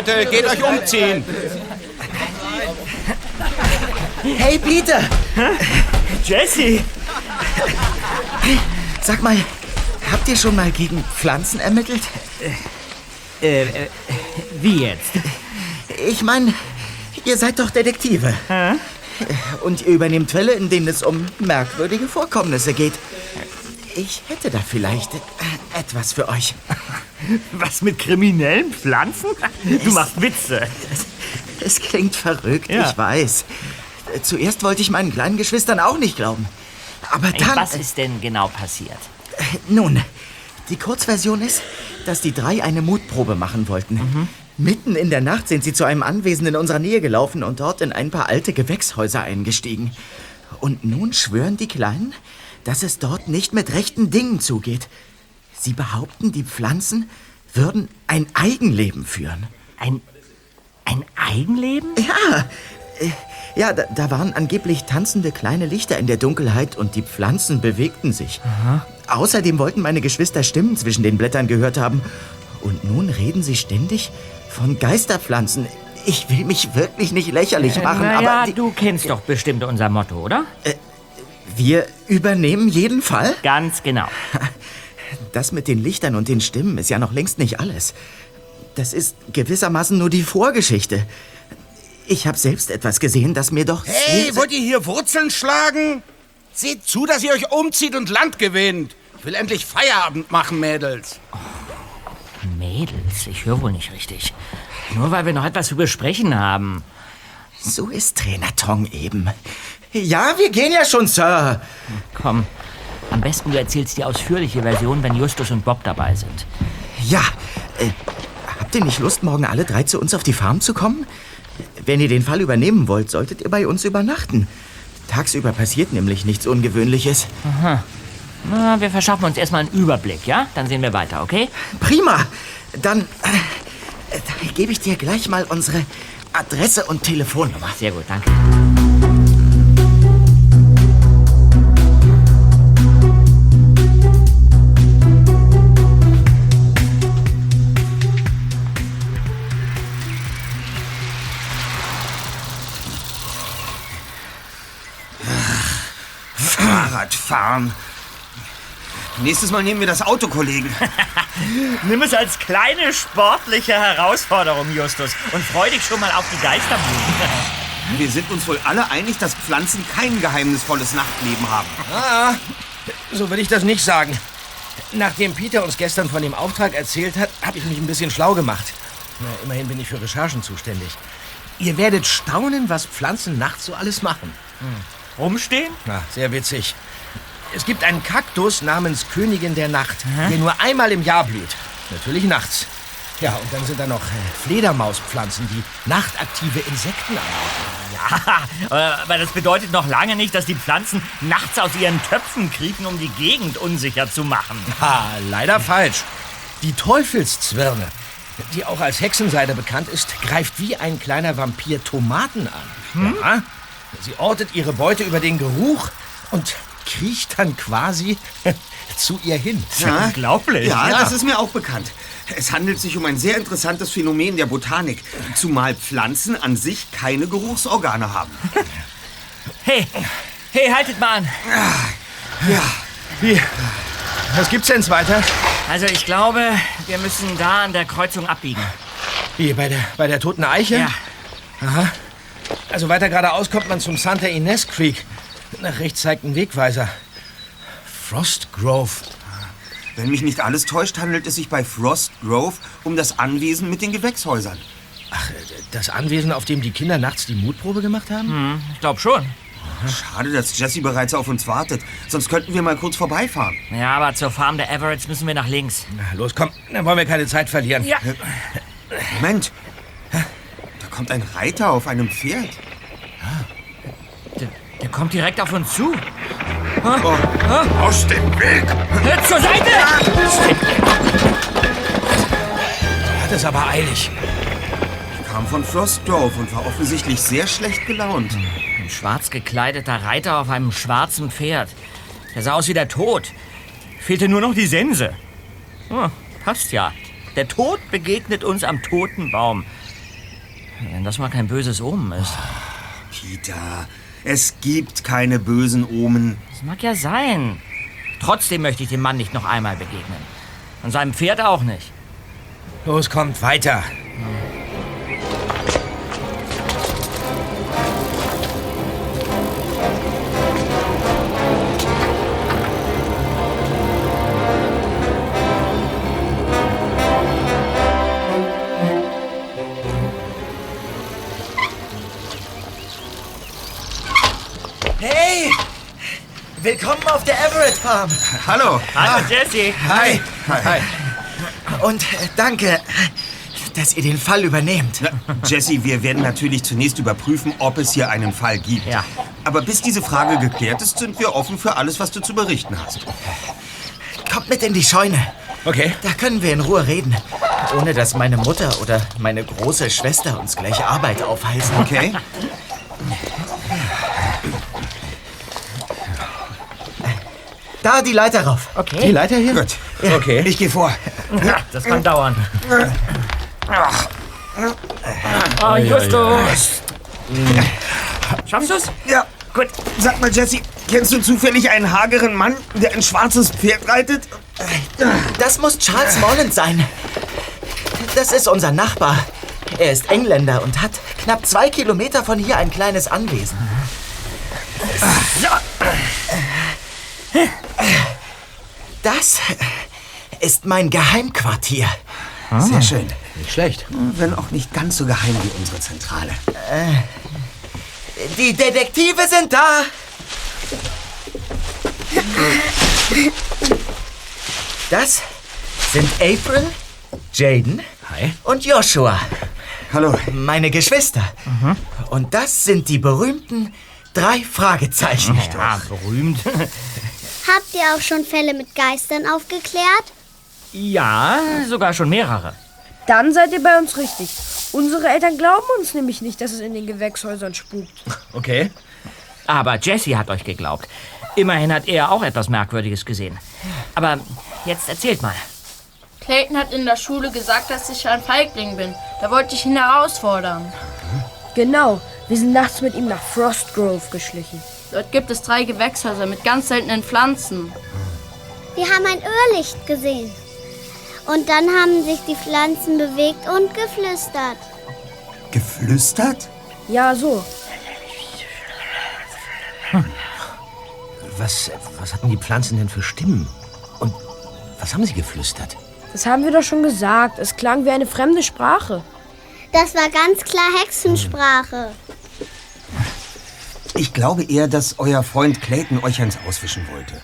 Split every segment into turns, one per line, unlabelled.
Heute. Geht euch umziehen.
Hey, Peter!
Jesse!
Sag mal, habt ihr schon mal gegen Pflanzen ermittelt?
Äh, äh, wie jetzt?
Ich meine, ihr seid doch Detektive.
Hä?
Und ihr übernehmt Fälle, in denen es um merkwürdige Vorkommnisse geht. Ich hätte da vielleicht etwas für euch.
Was mit kriminellen Pflanzen? Du machst Witze.
Es klingt verrückt,
Ja.
ich weiß. Zuerst wollte ich meinen kleinen Geschwistern auch nicht glauben. Aber dann...
Was ist denn genau passiert?
Nun, die Kurzversion ist, dass die drei eine Mutprobe machen wollten. Mitten in der Nacht sind sie zu einem Anwesen in unserer Nähe gelaufen und dort in ein paar alte Gewächshäuser eingestiegen. Und nun schwören die Kleinen, dass es dort nicht mit rechten Dingen zugeht. Sie behaupten, die Pflanzen würden ein Eigenleben führen.
Ein, ein Eigenleben?
Ja, äh, ja, da, da waren angeblich tanzende kleine Lichter in der Dunkelheit und die Pflanzen bewegten sich. Außerdem wollten meine Geschwister Stimmen zwischen den Blättern gehört haben. Und nun reden sie ständig von Geisterpflanzen. Ich will mich wirklich nicht lächerlich machen,
Äh, naja,
aber die,
du kennst doch bestimmt unser Motto, oder?
wir übernehmen jeden Fall.
Ganz genau.
Das mit den Lichtern und den Stimmen ist ja noch längst nicht alles. Das ist gewissermaßen nur die Vorgeschichte. Ich habe selbst etwas gesehen, das mir doch...
Hey, wollt ihr hier Wurzeln schlagen? Seht zu, dass ihr euch umzieht und Land gewinnt. Ich will endlich Feierabend machen, Mädels.
Mädels, ich höre wohl nicht richtig. Nur weil wir noch etwas zu besprechen haben.
So ist Trainer Tong eben. Ja, wir gehen ja schon, Sir.
Komm, am besten du erzählst die ausführliche Version, wenn Justus und Bob dabei sind.
Ja, äh, habt ihr nicht Lust, morgen alle drei zu uns auf die Farm zu kommen? Wenn ihr den Fall übernehmen wollt, solltet ihr bei uns übernachten. Tagsüber passiert nämlich nichts Ungewöhnliches.
Na, wir verschaffen uns erstmal einen Überblick, ja? Dann sehen wir weiter, okay?
Prima. Dann äh, gebe ich dir gleich mal unsere Adresse und Telefonnummer.
Sehr gut, danke.
Fahrradfahren. Nächstes Mal nehmen wir das Auto, Kollegen.
Nimm es als kleine sportliche Herausforderung, Justus, und freu dich schon mal auf die Geisterbuden.
Wir sind uns wohl alle einig, dass Pflanzen kein geheimnisvolles Nachtleben haben.
Ah, so will ich das nicht sagen. Nachdem Peter uns gestern von dem Auftrag erzählt hat, habe ich mich ein bisschen schlau gemacht. Na, immerhin bin ich für Recherchen zuständig. Ihr werdet staunen, was Pflanzen nachts so alles machen.
Rumstehen?
Na, sehr witzig. Es gibt einen Kaktus namens Königin der Nacht, der nur einmal im Jahr blüht. Natürlich nachts. Ja, und dann sind da noch äh, Fledermauspflanzen, die nachtaktive Insekten anlocken.
Ja, aber das bedeutet noch lange nicht, dass die Pflanzen nachts aus ihren Töpfen kriechen, um die Gegend unsicher zu machen.
Ha, leider falsch. Die Teufelszwirne, die auch als Hexenseide bekannt ist, greift wie ein kleiner Vampir Tomaten an. Ja, sie ortet ihre Beute über den Geruch und kriecht dann quasi zu ihr hin.
Ja,
Unglaublich.
Ja,
Ja.
das ist mir auch bekannt. Es handelt sich um ein sehr interessantes Phänomen der Botanik, zumal Pflanzen an sich keine Geruchsorgane haben.
Hey, hey, haltet mal an.
Ja,
Wie? Was gibt's denn weiter?
Also ich glaube, wir müssen da an der Kreuzung abbiegen.
Wie, bei der, bei der Toten Eiche?
Ja.
Aha. Also weiter geradeaus kommt man zum Santa Ines Creek. Nach rechts zeigt ein Wegweiser. Frost Grove.
wenn mich nicht alles täuscht, handelt es sich bei Frost Grove um das Anwesen mit den Gewächshäusern.
Ach, das Anwesen, auf dem die Kinder nachts die Mutprobe gemacht haben?
Ich glaube schon.
Schade, dass Jesse bereits auf uns wartet. Sonst könnten wir mal kurz vorbeifahren.
Ja, aber zur Farm der Everetts müssen wir nach links.
Na, los, komm, dann wollen wir keine Zeit verlieren.
Ja.
Moment. Da kommt ein Reiter auf einem Pferd.
Der, der kommt direkt auf uns zu.
Aus dem Weg!
Hört zur Seite!
Hat es aber eilig.
Kam von Frost Grove und war offensichtlich sehr schlecht gelaunt.
Ein schwarz gekleideter Reiter auf einem schwarzen Pferd. Der sah aus wie der Tod. Fehlte nur noch die Sense. Oh, passt ja. Der Tod begegnet uns am toten Baum. Wenn das mal kein böses Omen ist.
Peter, es gibt keine bösen Omen.
Das mag ja sein. Trotzdem möchte ich dem Mann nicht noch einmal begegnen. Und seinem Pferd auch nicht.
Los, kommt weiter.
Hey! Willkommen auf der Everett Farm.
Hallo.
Hallo, Jesse.
Hi.
Hi. Hi.
Und äh, danke, dass ihr den Fall übernehmt.
Na, Jesse, wir werden natürlich zunächst überprüfen, ob es hier einen Fall gibt.
Ja.
Aber bis diese Frage geklärt ist, sind wir offen für alles, was du zu berichten hast.
Kommt mit in die Scheune.
Okay.
Da können wir in Ruhe reden. Ohne dass meine Mutter oder meine große Schwester uns gleich Arbeit aufhalsen.
Okay?
Da die Leiter rauf.
Okay.
Die Leiter hier?
Gut.
Okay.
Ich gehe vor.
Das kann dauern. Oh, Justus. Schaffst du's?
Ja.
Gut.
Sag mal, Jesse, kennst du zufällig einen hageren Mann, der ein schwarzes Pferd reitet?
Das muss Charles Morland sein. Das ist unser Nachbar. Er ist Engländer und hat knapp zwei Kilometer von hier ein kleines Anwesen. Das ist mein Geheimquartier.
Sehr schön.
Nicht schlecht.
Wenn auch nicht ganz so geheim wie unsere Zentrale.
Die Detektive sind da. Das sind April, Jaden
Hi.
und Joshua,
Hallo.
meine Geschwister. Und das sind die berühmten drei Fragezeichen.
Ja, berühmt.
Habt ihr auch schon Fälle mit Geistern aufgeklärt?
Ja, sogar schon mehrere.
Dann seid ihr bei uns richtig. Unsere Eltern glauben uns nämlich nicht, dass es in den Gewächshäusern spukt.
Okay.
Aber Jesse hat euch geglaubt. Immerhin hat er auch etwas Merkwürdiges gesehen. Aber jetzt erzählt mal.
Clayton hat in der Schule gesagt, dass ich ein Feigling bin. Da wollte ich ihn herausfordern.
Genau, wir sind nachts mit ihm nach Frostgrove geschlichen.
Dort gibt es drei Gewächshäuser mit ganz seltenen Pflanzen.
Wir haben ein Irrlicht gesehen. Und dann haben sich die Pflanzen bewegt und geflüstert.
Geflüstert?
Ja, so.
Was, was hatten die Pflanzen denn für Stimmen? Und was haben sie geflüstert?
Das haben wir doch schon gesagt. Es klang wie eine fremde Sprache.
Das war ganz klar Hexensprache.
Ich glaube eher, dass euer Freund Clayton euch eins auswischen wollte.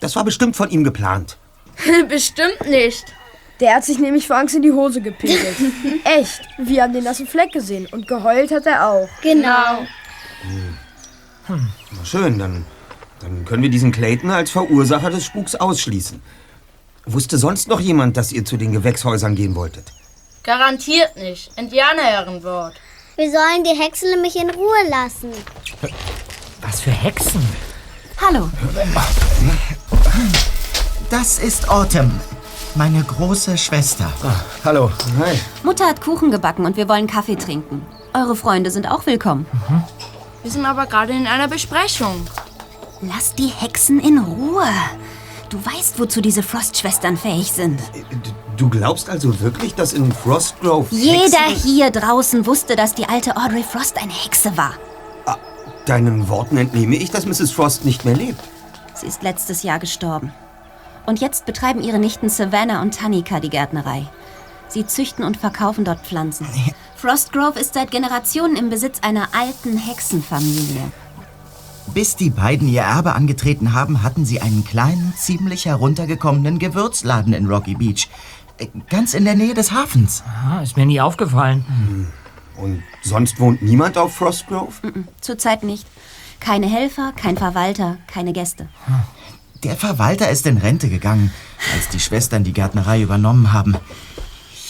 Das war bestimmt von ihm geplant.
Bestimmt nicht.
Der hat sich nämlich vor Angst in die Hose gepinkelt. Echt. Wir haben den nassen Fleck gesehen und geheult hat er auch.
Genau.
Na schön, dann, dann können wir diesen Clayton als Verursacher des Spuks ausschließen. Wusste sonst noch jemand, dass ihr zu den Gewächshäusern gehen wolltet?
Garantiert nicht. Indianerherrenwort.
Wir sollen die Hexe nämlich in Ruhe lassen.
Was für Hexen?
Hallo.
Das ist Autumn, meine große Schwester.
Hallo.
Hi.
Mutter hat Kuchen gebacken und wir wollen Kaffee trinken. Eure Freunde sind auch willkommen.
Wir sind aber gerade in einer Besprechung.
Lass die Hexen in Ruhe. Du weißt, wozu diese Frostschwestern fähig sind.
Du glaubst also wirklich, dass in Frostgrove
Jeder
Hexen...
hier draußen wusste, dass die alte Audrey Frost eine Hexe war.
Deinen Worten entnehme ich, dass Mrs. Frost nicht mehr lebt.
Sie ist letztes Jahr gestorben. Und jetzt betreiben ihre Nichten Savannah und Tanika die Gärtnerei. Sie züchten und verkaufen dort Pflanzen. Frostgrove ist seit Generationen im Besitz einer alten Hexenfamilie.
Bis die beiden ihr Erbe angetreten haben, hatten sie einen kleinen, ziemlich heruntergekommenen Gewürzladen in Rocky Beach. Äh, Ganz in der Nähe des Hafens.
Ah, ist mir nie aufgefallen.
Und sonst wohnt niemand auf Frostgrove?
Zurzeit nicht. Keine Helfer, kein Verwalter, keine Gäste.
Der Verwalter ist in Rente gegangen, als die Schwestern die Gärtnerei übernommen haben.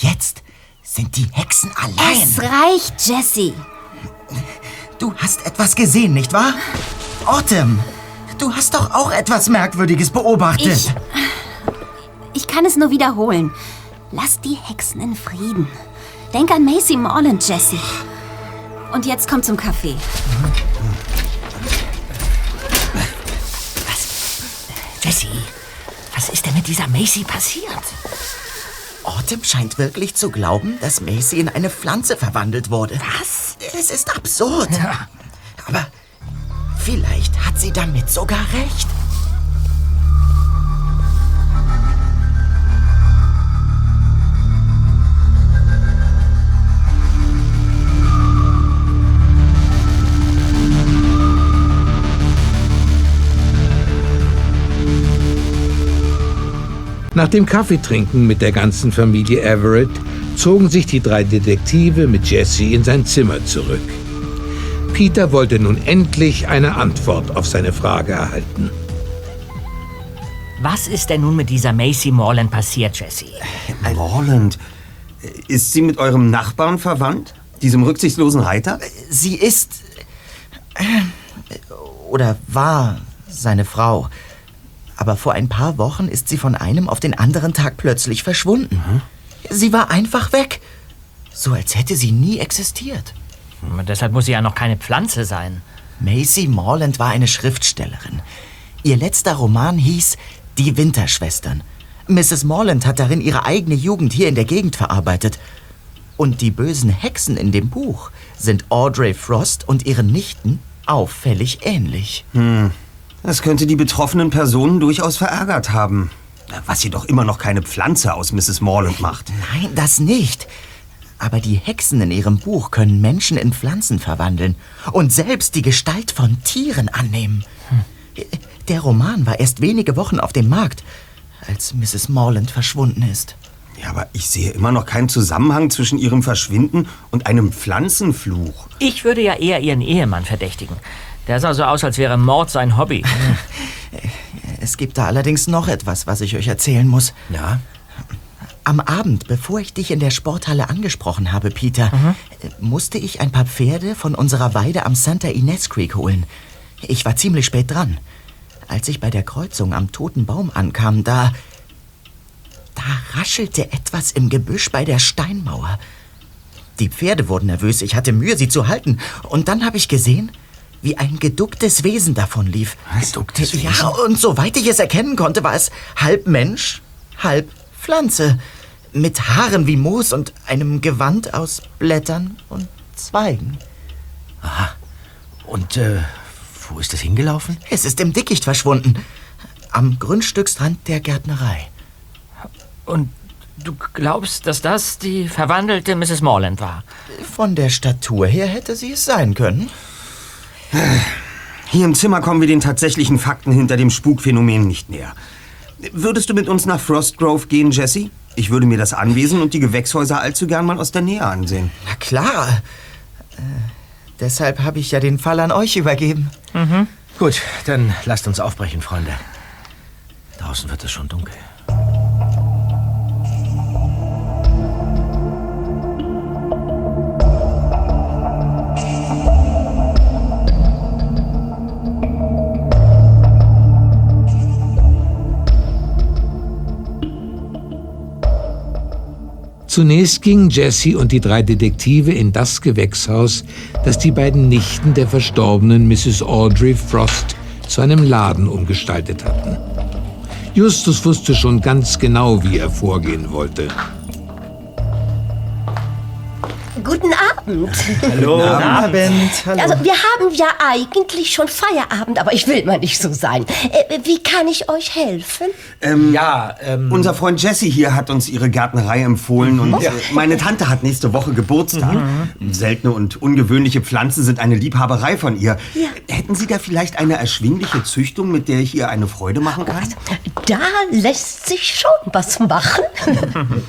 Jetzt sind die Hexen
Es
allein.
reicht, Jesse.
Du hast etwas gesehen, nicht wahr? Autumn, du hast doch auch etwas Merkwürdiges beobachtet.
Ich- Ich kann es nur wiederholen. Lass die Hexen in Frieden. Denk an Macy Morland, Jesse. Und jetzt komm zum Kaffee.
Jessie, was ist denn mit dieser Macy passiert?
Autumn scheint wirklich zu glauben, dass Macy in eine Pflanze verwandelt wurde.
Was?
Es ist absurd. Aber vielleicht hat sie damit sogar recht.
Nach dem Kaffeetrinken mit der ganzen Familie Everett zogen sich die drei Detektive mit Jesse in sein Zimmer zurück. Peter wollte nun endlich eine Antwort auf seine Frage erhalten.
Was ist denn nun mit dieser Macy Morland passiert, Jesse?
Morland, ist sie mit eurem Nachbarn verwandt? Diesem rücksichtslosen Reiter?
Sie ist. oder war seine Frau. Aber vor ein paar Wochen ist sie von einem auf den anderen Tag plötzlich verschwunden. Sie war einfach weg. So als hätte sie nie existiert.
Deshalb muss sie ja noch keine Pflanze sein.
Macy Morland war eine Schriftstellerin. Ihr letzter Roman hieß Die Winterschwestern. Mrs. Morland hat darin ihre eigene Jugend hier in der Gegend verarbeitet. Und die bösen Hexen in dem Buch sind Audrey Frost und ihren Nichten auffällig ähnlich.
Hm. Das könnte die betroffenen Personen durchaus verärgert haben. Was sie doch immer noch keine Pflanze aus Mrs. Morland macht.
Nein, das nicht. Aber die Hexen in ihrem Buch können Menschen in Pflanzen verwandeln und selbst die Gestalt von Tieren annehmen. Der Roman war erst wenige Wochen auf dem Markt, als Mrs. Morland verschwunden ist.
Ja, aber ich sehe immer noch keinen Zusammenhang zwischen ihrem Verschwinden und einem Pflanzenfluch.
Ich würde ja eher ihren Ehemann verdächtigen. Der sah so aus, als wäre Mord sein Hobby.
Es gibt da allerdings noch etwas, was ich euch erzählen muss.
Ja?
Am Abend, bevor ich dich in der Sporthalle angesprochen habe, Peter, äh, musste ich ein paar Pferde von unserer Weide am Santa Ines Creek holen. Ich war ziemlich spät dran. Als ich bei der Kreuzung am Toten Baum ankam, da... Da raschelte etwas im Gebüsch bei der Steinmauer. Die Pferde wurden nervös, ich hatte Mühe, sie zu halten. Und dann habe ich gesehen, wie ein geducktes Wesen davon lief.
Geducktes
Ja, und soweit ich es erkennen konnte, war es halb Mensch, halb Pflanze. Mit Haaren wie Moos und einem Gewand aus Blättern und Zweigen.
Und äh, wo ist es hingelaufen?
Es ist im Dickicht verschwunden. Am Grundstücksrand der Gärtnerei.
Und du glaubst, dass das die verwandelte Mrs. Morland war?
Von der Statur her hätte sie es sein können.
Hier im Zimmer kommen wir den tatsächlichen Fakten hinter dem Spukphänomen nicht näher. Würdest du mit uns nach Frostgrove gehen, Jesse? Ich würde mir das Anwesen und die Gewächshäuser allzu gern mal aus der Nähe ansehen.
Na klar. Äh, deshalb habe ich ja den Fall an euch übergeben.
Mhm. Gut, dann lasst uns aufbrechen, Freunde. Draußen wird es schon dunkel.
Zunächst gingen Jesse und die drei Detektive in das Gewächshaus, das die beiden Nichten der verstorbenen Mrs. Audrey Frost zu einem Laden umgestaltet hatten. Justus wusste schon ganz genau, wie er vorgehen wollte.
Guten Abend.
Hallo. Guten Abend. Hallo.
Also, wir haben ja eigentlich schon Feierabend, aber ich will mal nicht so sein. Äh, wie kann ich euch helfen?
Ähm,
ja, ähm.
Unser Freund Jesse hier hat uns ihre Gärtnerei empfohlen und äh, meine Tante hat nächste Woche Geburtstag. Seltene und ungewöhnliche Pflanzen sind eine Liebhaberei von ihr. Hätten Sie da vielleicht eine erschwingliche Züchtung, mit der ich ihr eine Freude machen kann?
Da lässt sich schon was machen.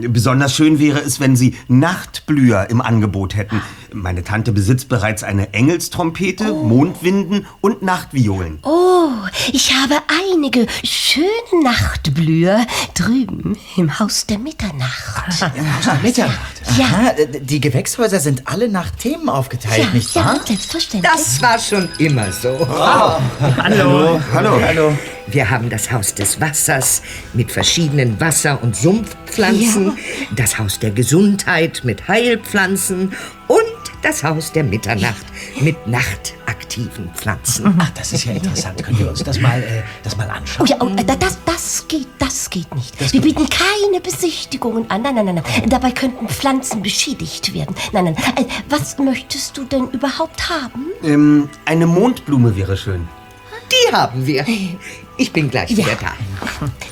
Besonders schön wäre es, wenn Sie Nachtblüher im Angebot hätten. Meine Tante besitzt bereits eine Engelstrompete, Mondwinden und Nachtviolen.
Oh, ich habe einige schöne Nachtblüher drüben im Haus der Mitternacht.
Mitternacht.
Ja.
Aha, die Gewächshäuser sind alle nach Themen aufgeteilt,
Ja,
nicht
ja,
wahr?
selbstverständlich.
Das war schon immer so.
Hallo.
Hallo.
Hallo.
Wir haben das Haus des Wassers mit verschiedenen Wasser- und Sumpfpflanzen, das Haus der Gesundheit mit Heilpflanzen und das Haus der Mitternacht mit nachtaktiven Pflanzen.
Ach, das ist ja interessant. Können wir uns das mal, äh, das mal
Oh
anschauen?
ja, oh, äh, das, das geht, das geht nicht. Wir bieten keine Besichtigungen an. Nein, nein, nein, nein. Dabei könnten Pflanzen beschädigt werden. Nein, nein. Äh, Was möchtest du denn überhaupt haben?
Ähm, eine Mondblume wäre schön.
Die haben wir. Ich bin gleich wieder da.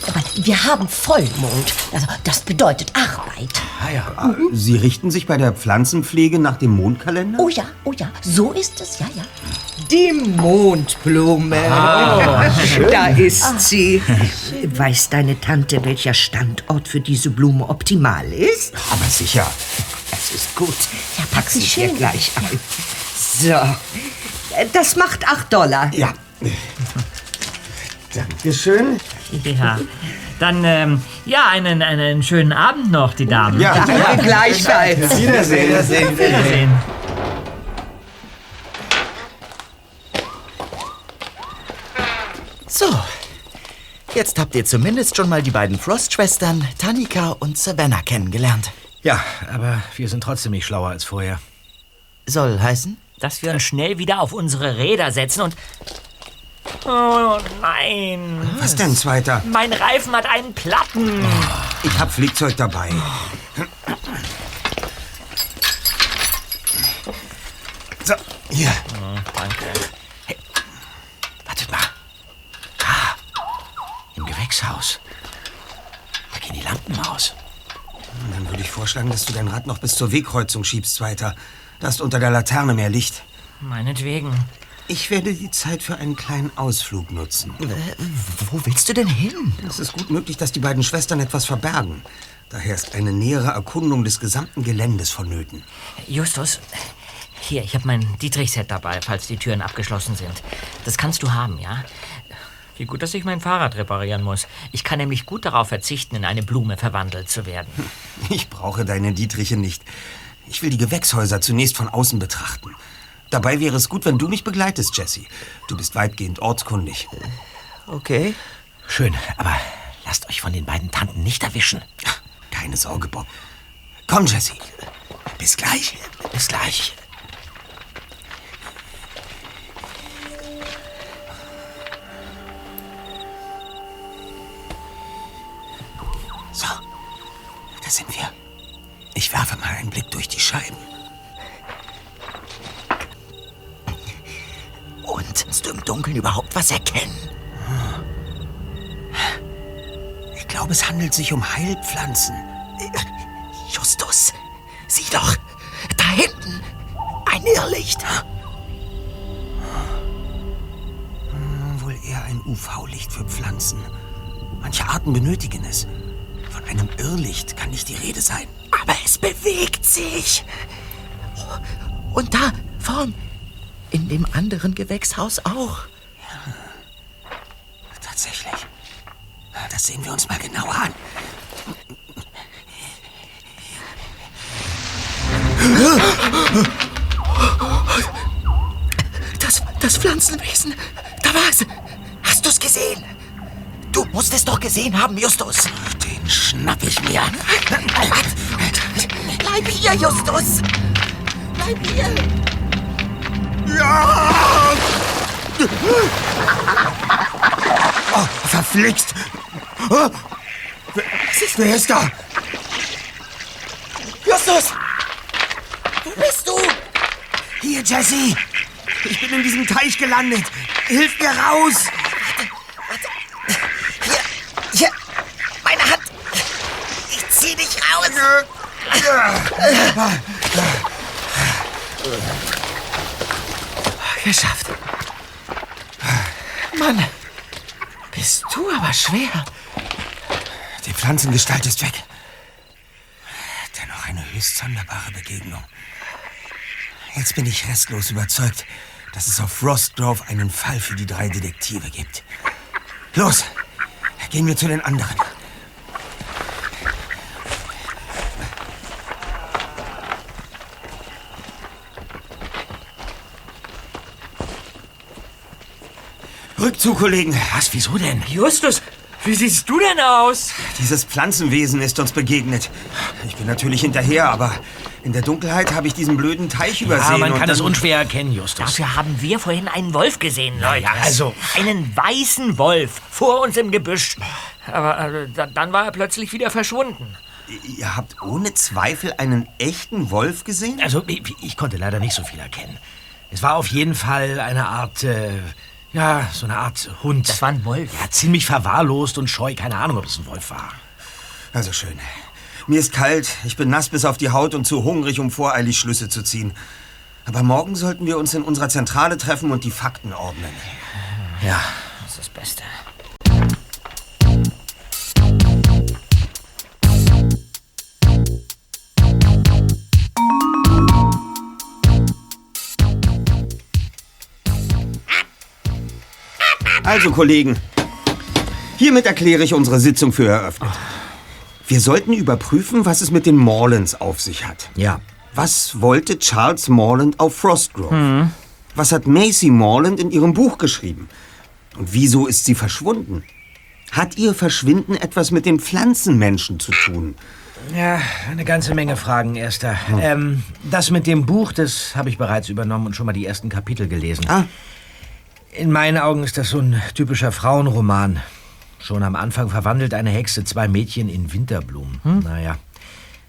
Aber wir haben Vollmond. Also, das bedeutet Arbeit.
Ah, ja.
Ah, Sie richten sich bei der Pflanzenpflege nach dem Mondkalender?
Oh ja, oh ja, so ist es, ja, ja.
Die Mondblume.
Ah, schön.
da ist sie. Weiß deine Tante, welcher Standort für diese Blume optimal ist?
Aber sicher.
Das ist gut.
Ja,
Pack sie
schön.
gleich ein. So. Das macht 8 Dollar.
Ja. Dankeschön.
Ja. Dann, ähm, ja, einen, einen schönen Abend noch, die Damen.
Ja,
Ja, gleichfalls.
Wiedersehen.
Wiedersehen.
Wiedersehen.
So. Jetzt habt ihr zumindest schon mal die beiden Frost-Schwestern, Tanika und Savannah, kennengelernt.
Ja, aber wir sind trotzdem nicht schlauer als vorher.
Soll heißen?
Dass wir uns schnell wieder auf unsere Räder setzen und... Oh nein.
Was denn, Zweiter?
Mein Reifen hat einen Platten.
Ich hab Flickzeug dabei. So, hier.
danke.
Wartet mal. Ah, im Gewächshaus. Da gehen die Lampen aus.
Dann würde ich vorschlagen, dass du dein Rad noch bis zur Wegkreuzung schiebst, Zweiter. Da ist unter der Laterne mehr Licht.
Meinetwegen.
Ich werde die Zeit für einen kleinen Ausflug nutzen.
Wo willst du denn hin?
Es ist gut möglich, dass die beiden Schwestern etwas verbergen. Daher ist eine nähere Erkundung des gesamten Geländes vonnöten.
Justus, hier, ich habe mein Dietrich-Set dabei, falls die Türen abgeschlossen sind. Das kannst du haben, ja? Wie gut, dass ich mein Fahrrad reparieren muss. Ich kann nämlich gut darauf verzichten, in eine Blume verwandelt zu werden.
Ich brauche deine Dietriche nicht. Ich will die Gewächshäuser zunächst von außen betrachten. Dabei wäre es gut, wenn du mich begleitest, Jesse. Du bist weitgehend ortskundig.
Okay.
Schön, aber lasst euch von den beiden Tanten nicht erwischen.
Keine Sorge, Bob. Komm, Jesse. Bis gleich.
Bis gleich.
So, da sind wir. Ich werfe mal einen Blick durch die Scheiben.
Und kannst du im Dunkeln überhaupt was erkennen?
Ich glaube, es handelt sich um Heilpflanzen.
Justus, sieh doch, da hinten, ein Irrlicht.
Hm, Wohl eher ein UV-Licht für Pflanzen. Manche Arten benötigen es. Von einem Irrlicht kann nicht die Rede sein.
Aber es bewegt sich. Und da, vorn, in dem anderen Gewächshaus auch.
Tatsächlich. Das sehen wir uns mal genauer an.
Das, das Pflanzenwesen, da war es. Hast du es gesehen? Du musst es doch gesehen haben, Justus.
Den schnapp ich mir.
Bleib hier, Justus. Bleib hier.
Ja! Oh, verflixt! Oh, wer, wer ist da?
Justus! Wo bist du?
Hier, Jesse! Ich bin in diesem Teich gelandet. Hilf mir raus!
Hier, hier, meine Hand. Ich zieh dich raus. Geschafft. Mann, bist du aber schwer.
Die Pflanzengestalt ist weg. Dennoch eine höchst sonderbare Begegnung. Jetzt bin ich restlos überzeugt, dass es auf Frostgrove einen Fall für die drei Detektive gibt. Los, gehen wir zu den anderen. Rückzug, Kollegen.
Was, wieso denn?
Justus, wie siehst du denn aus?
Dieses Pflanzenwesen ist uns begegnet. Ich bin natürlich hinterher, aber in der Dunkelheit habe ich diesen blöden Teich übersehen.
Ja, man
und
kann es
dann-
unschwer erkennen, Justus.
Dafür haben wir vorhin einen Wolf gesehen, Leute.
ja, also-
Einen weißen Wolf vor uns im Gebüsch. Aber da- dann war er plötzlich wieder verschwunden.
Ihr habt ohne Zweifel einen echten Wolf gesehen?
Also, ich, ich konnte leider nicht so viel erkennen. Es war auf jeden Fall eine Art, äh, ja, so eine Art Hund.
Das war ein Wolf.
Ja, ziemlich verwahrlost und scheu. Keine Ahnung, ob es ein Wolf war.
Also schön. Mir ist kalt, ich bin nass bis auf die Haut und zu hungrig, um voreilig Schlüsse zu ziehen. Aber morgen sollten wir uns in unserer Zentrale treffen und die Fakten ordnen.
Ja.
Das ist das Beste.
Also, Kollegen, hiermit erkläre ich unsere Sitzung für eröffnet. Wir sollten überprüfen, was es mit den Morlands auf sich hat.
Ja.
Was wollte Charles Morland auf Frostgrove? Was hat Macy Morland in ihrem Buch geschrieben? Und wieso ist sie verschwunden? Hat ihr Verschwinden etwas mit den Pflanzenmenschen zu tun?
Ja, eine ganze Menge Fragen, Erster. Ähm, das mit dem Buch, das habe ich bereits übernommen und schon mal die ersten Kapitel gelesen.
Ah.
In meinen Augen ist das so ein typischer Frauenroman. Schon am Anfang verwandelt eine Hexe zwei Mädchen in Winterblumen. Naja,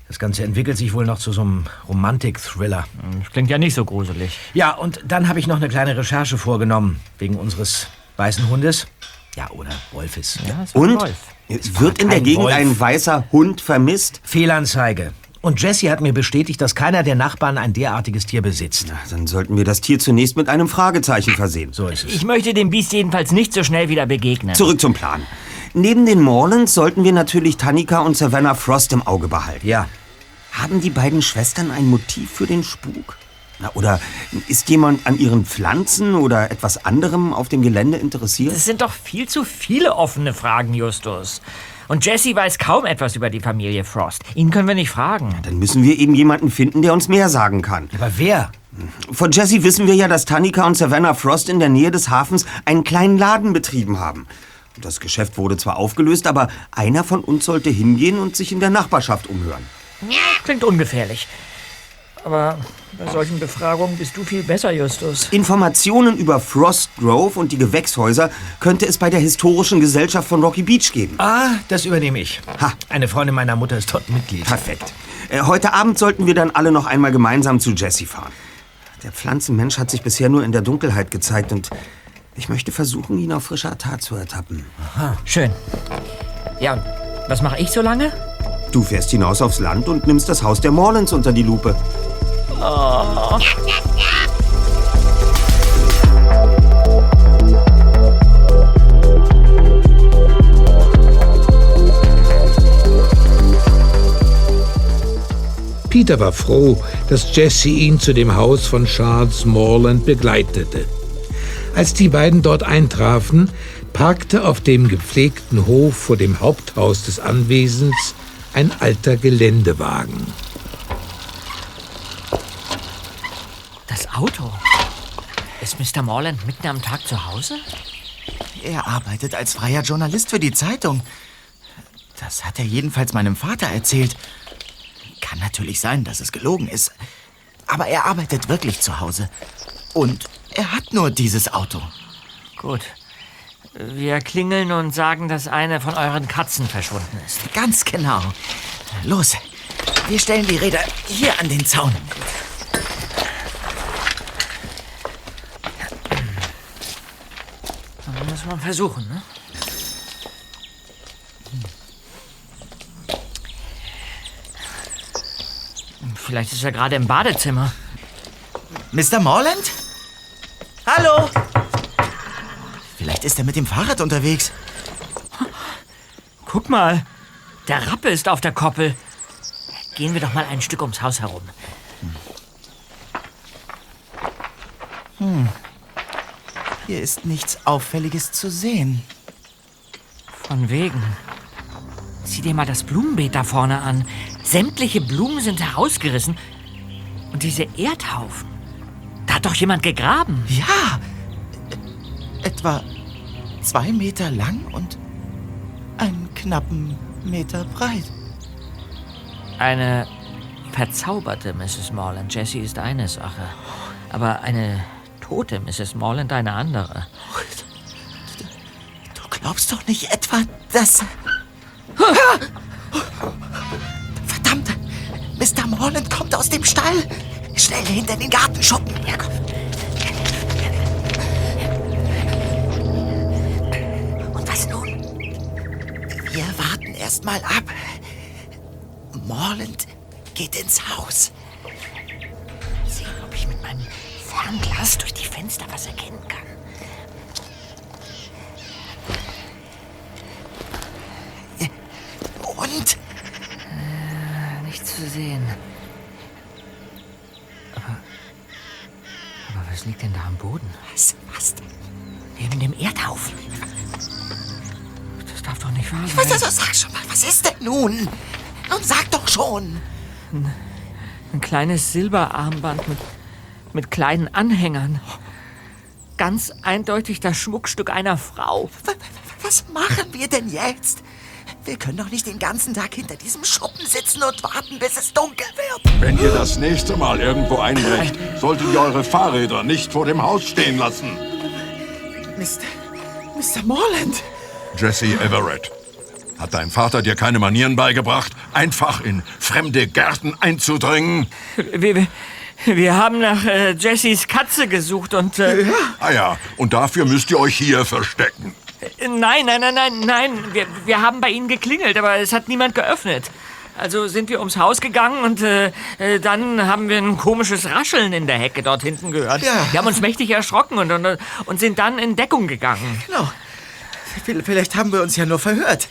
das Ganze entwickelt sich wohl noch zu so einem Romantik-Thriller.
Das klingt ja nicht so gruselig.
Ja, und dann habe ich noch eine kleine Recherche vorgenommen, wegen unseres weißen Hundes. Ja, oder Wolfes. Ja,
Und? Wird in der Gegend
Wolf.
ein weißer Hund vermisst?
Fehlanzeige. Und Jesse hat mir bestätigt, dass keiner der Nachbarn ein derartiges Tier besitzt.
Dann sollten wir das Tier zunächst mit einem Fragezeichen versehen.
So ist es.
Ich möchte dem Biest jedenfalls nicht so schnell wieder begegnen.
Zurück zum Plan. Neben den Morlands sollten wir natürlich Tanika und Savannah Frost im Auge behalten.
Ja.
Haben die beiden Schwestern ein Motiv für den Spuk? Na, oder ist jemand an ihren Pflanzen oder etwas anderem auf dem Gelände interessiert?
Es sind doch viel zu viele offene Fragen, Justus. Und Jesse weiß kaum etwas über die Familie Frost. Ihn können wir nicht fragen.
Dann müssen wir eben jemanden finden, der uns mehr sagen kann.
Aber wer?
Von Jesse wissen wir ja, dass Tanika und Savannah Frost in der Nähe des Hafens einen kleinen Laden betrieben haben. Das Geschäft wurde zwar aufgelöst, aber einer von uns sollte hingehen und sich in der Nachbarschaft umhören.
Klingt ungefährlich. Aber bei solchen Befragungen bist du viel besser, Justus.
Informationen über Frost Grove und die Gewächshäuser könnte es bei der Historischen Gesellschaft von Rocky Beach geben.
Ah, das übernehme ich.
Ha.
Eine Freundin meiner Mutter ist dort Mitglied.
Perfekt. Äh, heute Abend sollten wir dann alle noch einmal gemeinsam zu Jesse fahren. Der Pflanzenmensch hat sich bisher nur in der Dunkelheit gezeigt und ich möchte versuchen, ihn auf frischer Tat zu ertappen.
Schön. Ja, und was mache ich so lange?
Du fährst hinaus aufs Land und nimmst das Haus der Morlands unter die Lupe.
Oh.
Peter war froh, dass Jesse ihn zu dem Haus von Charles Morland begleitete. Als die beiden dort eintrafen, parkte auf dem gepflegten Hof vor dem Haupthaus des Anwesens ein alter Geländewagen.
Das Auto. Ist Mr. Morland mitten am Tag zu Hause?
Er arbeitet als freier Journalist für die Zeitung. Das hat er jedenfalls meinem Vater erzählt. Kann natürlich sein, dass es gelogen ist. Aber er arbeitet wirklich zu Hause. Und er hat nur dieses Auto.
Gut. Wir klingeln und sagen, dass eine von euren Katzen verschwunden ist.
Ganz genau. Los, wir stellen die Räder hier an den Zaun.
Dann muss man versuchen, ne? Hm. Vielleicht ist er gerade im Badezimmer.
Mr. Morland? Hallo? Vielleicht ist er mit dem Fahrrad unterwegs.
Guck mal, der Rappe ist auf der Koppel. Gehen wir doch mal ein Stück ums Haus herum. Hm.
Hier ist nichts Auffälliges zu sehen.
Von wegen. Sieh dir mal das Blumenbeet da vorne an. Sämtliche Blumen sind herausgerissen. Und diese Erdhaufen. Da hat doch jemand gegraben.
Ja. E-, etwa zwei Meter lang und einen knappen Meter breit.
Eine verzauberte Mrs. Morland, Jessie, ist eine Sache. Aber eine tote Mrs. Morland eine andere.
Du glaubst doch nicht etwa, dass... Verdammt! Mr. Morland kommt aus dem Stall. Schnell hinter den Gartenschuppen. Ja, komm. Erst mal ab. Morland geht ins Haus.
Sehen, ob ich mit meinem Fernglas durch die Fenster was erkennen kann.
Und?
Äh, nichts zu sehen. Aber. Aber was liegt denn da am Boden?
Was? Was?
Neben dem Erdhaufen. Das darf doch nicht wahr sein.
Was, also, sag schon mal, was ist denn nun? Nun sag doch schon.
Ein, ein kleines Silberarmband mit, mit kleinen Anhängern. Ganz eindeutig das Schmuckstück einer Frau.
Was machen wir denn jetzt? Wir können doch nicht den ganzen Tag hinter diesem Schuppen sitzen und warten, bis es dunkel wird.
Wenn ihr das nächste Mal irgendwo einbrecht, solltet ihr eure Fahrräder nicht vor dem Haus stehen lassen.
Mr. Mr. Morland.
Jesse Everett. Hat dein Vater dir keine Manieren beigebracht, einfach in fremde Gärten einzudringen?
Wir, wir, haben nach äh, Jessys Katze gesucht und. Äh,
Ah ja, und dafür müsst ihr euch hier verstecken.
Nein, nein, nein, nein, nein. Wir, wir haben bei Ihnen geklingelt, aber es hat niemand geöffnet. Also sind wir ums Haus gegangen und äh, äh, dann haben wir ein komisches Rascheln in der Hecke dort hinten gehört.
Ja.
Wir haben uns mächtig erschrocken und, und, und sind dann in Deckung gegangen.
Genau. Vielleicht haben wir uns ja nur verhört.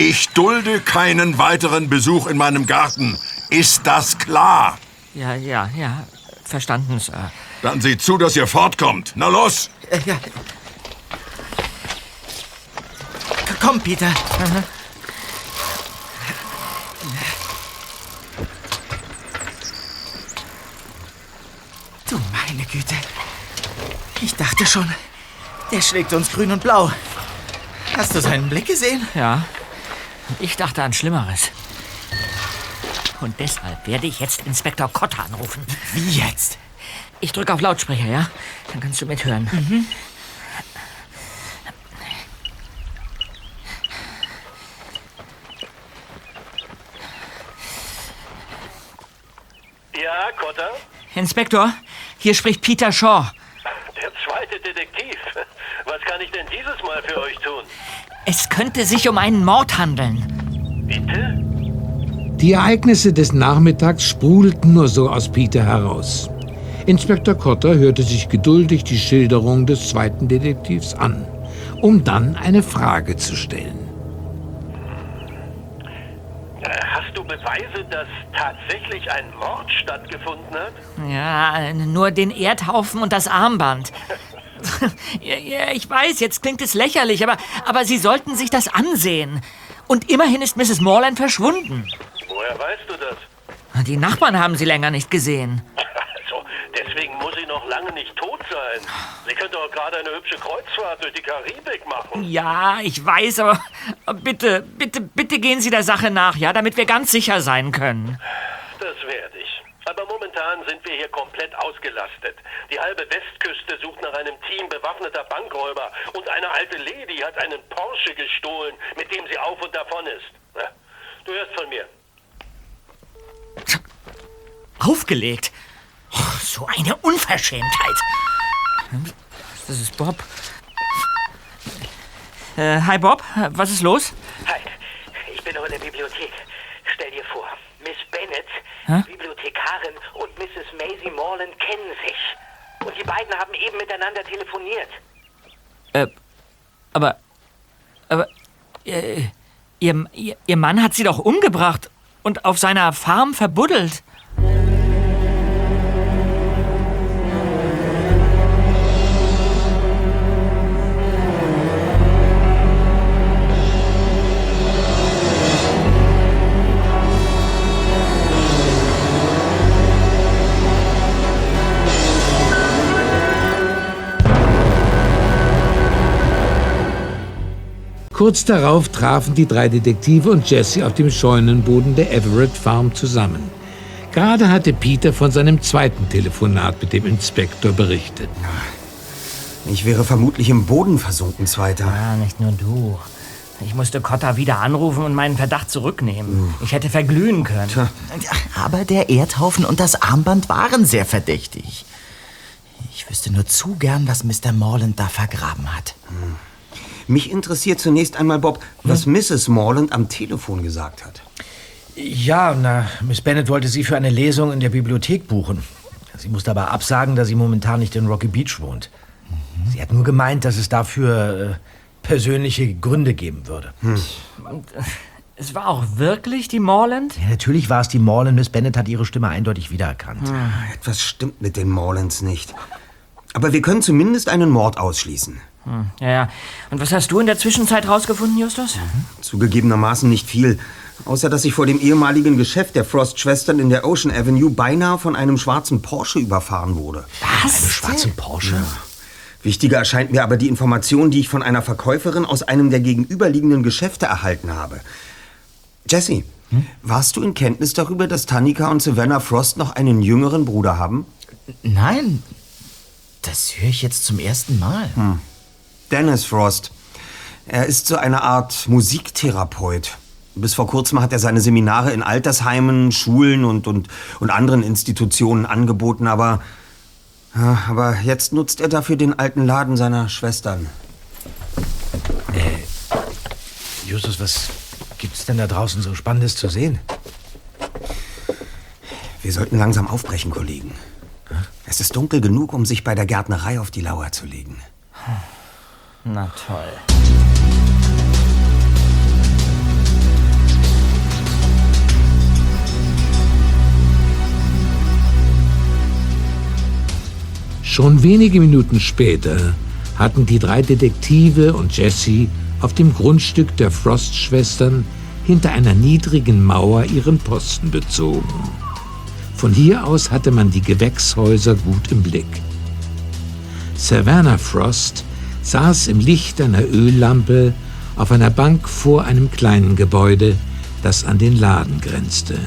Ich dulde keinen weiteren Besuch in meinem Garten. Ist das klar?
Ja, ja, ja. Verstanden, Sir.
Dann seht zu, dass ihr fortkommt. Na los!
Äh, ja. Komm, Peter. Du meine Güte. Ich dachte schon, der schlägt uns grün und blau. Hast du seinen Blick gesehen?
Ja. Ich dachte an Schlimmeres. Und deshalb werde ich jetzt Inspektor Cotter anrufen.
Wie jetzt?
Ich drücke auf Lautsprecher, ja? Dann kannst du mithören.
Mhm.
Ja, Cotter?
Inspektor, hier spricht Peter Shaw.
Der zweite Detektiv. Was kann ich denn dieses Mal für euch tun?
Es könnte sich um einen Mord handeln.
Bitte?
Die Ereignisse des Nachmittags sprudelten nur so aus Peter heraus. Inspektor Cotter hörte sich geduldig die Schilderung des zweiten Detektivs an, um dann eine Frage zu stellen.
Äh, Hast du Beweise, dass tatsächlich ein Mord stattgefunden hat?
Ja, nur den Erdhaufen und das Armband. ja, ja, ich weiß, jetzt klingt es lächerlich, aber, aber Sie sollten sich das ansehen. Und immerhin ist Mrs. Morland verschwunden.
Woher weißt du das?
Die Nachbarn haben sie länger nicht gesehen.
Also, deswegen muss sie noch lange nicht tot sein. Sie könnte auch gerade eine hübsche Kreuzfahrt durch die Karibik machen.
Ja, ich weiß, aber bitte, bitte, bitte gehen Sie der Sache nach, ja, damit wir ganz sicher sein können.
Aber momentan sind wir hier komplett ausgelastet. Die halbe Westküste sucht nach einem Team bewaffneter Bankräuber und eine alte Lady hat einen Porsche gestohlen, mit dem sie auf und davon ist. Na, Du hörst von mir.
Aufgelegt? Oh, so eine Unverschämtheit. Das ist Bob. Äh, hi Bob, was ist los?
Hi, ich bin noch in der Bibliothek. Stell dir vor, Miss Bennett,
Hä?
Bibliothekarin und Mrs. Maisie Morland kennen sich. Und die beiden haben eben miteinander telefoniert.
Äh, aber, aber, äh, ihr, ihr, ihr Mann hat sie doch umgebracht und auf seiner Farm verbuddelt.
Kurz darauf trafen die drei Detektive und Jesse auf dem Scheunenboden der Everett Farm zusammen. Gerade hatte Peter von seinem zweiten Telefonat mit dem Inspektor berichtet.
Ich wäre vermutlich im Boden versunken, Zweiter.
Ja, nicht nur du. Ich musste Cotta wieder anrufen und meinen Verdacht zurücknehmen. Ich hätte verglühen können.
Aber der Erdhaufen und das Armband waren sehr verdächtig. Ich wüsste nur zu gern, was Mr. Morland da vergraben hat.
Mich interessiert zunächst einmal, Bob, was Mrs. Morland am Telefon gesagt hat.
Ja, na, Miss Bennet wollte sie für eine Lesung in der Bibliothek buchen. Sie musste aber absagen, da sie momentan nicht in Rocky Beach wohnt. Sie hat nur gemeint, dass es dafür äh, persönliche Gründe geben würde.
Und, äh, es war auch wirklich die Morland?
Ja, natürlich war es die Morland. Miss Bennet hat ihre Stimme eindeutig wiedererkannt.
Etwas stimmt mit den Morlands nicht. Aber wir können zumindest einen Mord ausschließen.
Hm, ja, ja. Und was hast du in der Zwischenzeit rausgefunden, Justus?
Zugegebenermaßen nicht viel. Außer dass ich vor dem ehemaligen Geschäft der Frost-Schwestern in der Ocean Avenue beinahe von einem schwarzen Porsche überfahren wurde.
Was? Einen schwarzen Porsche?
Wichtiger erscheint mir aber die Information, die ich von einer Verkäuferin aus einem der gegenüberliegenden Geschäfte erhalten habe. Jesse, warst du in Kenntnis darüber, dass Tanika und Savannah Frost noch einen jüngeren Bruder haben?
Nein, das höre ich jetzt zum ersten Mal.
Hm. Dennis Frost. Er ist so eine Art Musiktherapeut. Bis vor kurzem hat er seine Seminare in Altersheimen, Schulen und, und, und anderen Institutionen angeboten, aber, aber jetzt nutzt er dafür den alten Laden seiner Schwestern.
Äh, Justus, was gibt's denn da draußen so Spannendes zu sehen?
Wir sollten langsam aufbrechen, Kollegen. Es ist dunkel genug, um sich bei der Gärtnerei auf die Lauer zu legen.
Na toll.
Schon wenige Minuten später hatten die drei Detektive und Jesse auf dem Grundstück der Frost-Schwestern hinter einer niedrigen Mauer ihren Posten bezogen. Von hier aus hatte man die Gewächshäuser gut im Blick. Savannah Frost saß im Licht einer Öllampe auf einer Bank vor einem kleinen Gebäude, das an den Laden grenzte.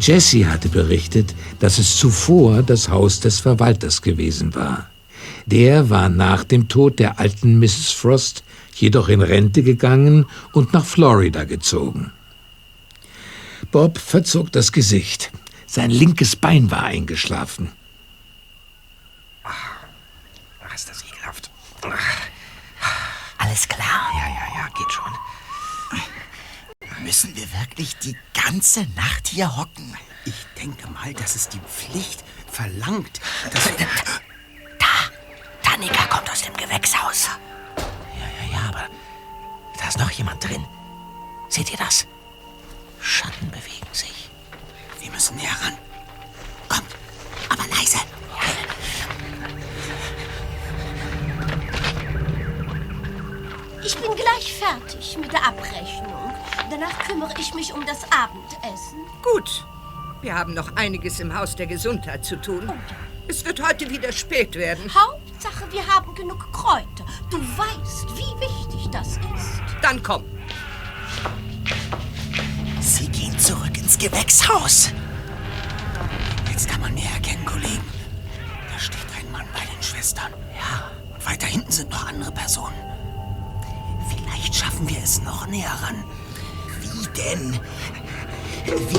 Jesse hatte berichtet, dass es zuvor das Haus des Verwalters gewesen war. Der war nach dem Tod der alten Mrs. Frost jedoch in Rente gegangen und nach Florida gezogen. Bob verzog das Gesicht. Sein linkes Bein war eingeschlafen.
Ach, ist das ekelhaft.
Alles klar? Ja, ja, ja, geht schon. Müssen wir wirklich die ganze Nacht hier hocken?
Ich denke mal, dass es die Pflicht verlangt, dass wir...
Tanika kommt aus dem Gewächshaus. Ja, ja, ja, aber da ist noch jemand drin. Seht ihr das? Schatten bewegen sich. Wir müssen näher ran. Kommt, aber leise.
Ich bin gleich fertig mit der Abrechnung. Danach kümmere ich mich um das Abendessen.
Gut. Wir haben noch einiges im Haus der Gesundheit zu tun. Es wird heute wieder spät werden.
Hauptsache, wir haben genug Kräuter. Du weißt, wie wichtig das ist.
Dann komm.
Sie gehen zurück ins Gewächshaus. Jetzt kann man mehr erkennen, Kollegen. Da steht ein Mann bei den Schwestern. Ja. Und weiter hinten sind noch andere Personen. Vielleicht schaffen wir es noch näher ran. Wie denn? Wie?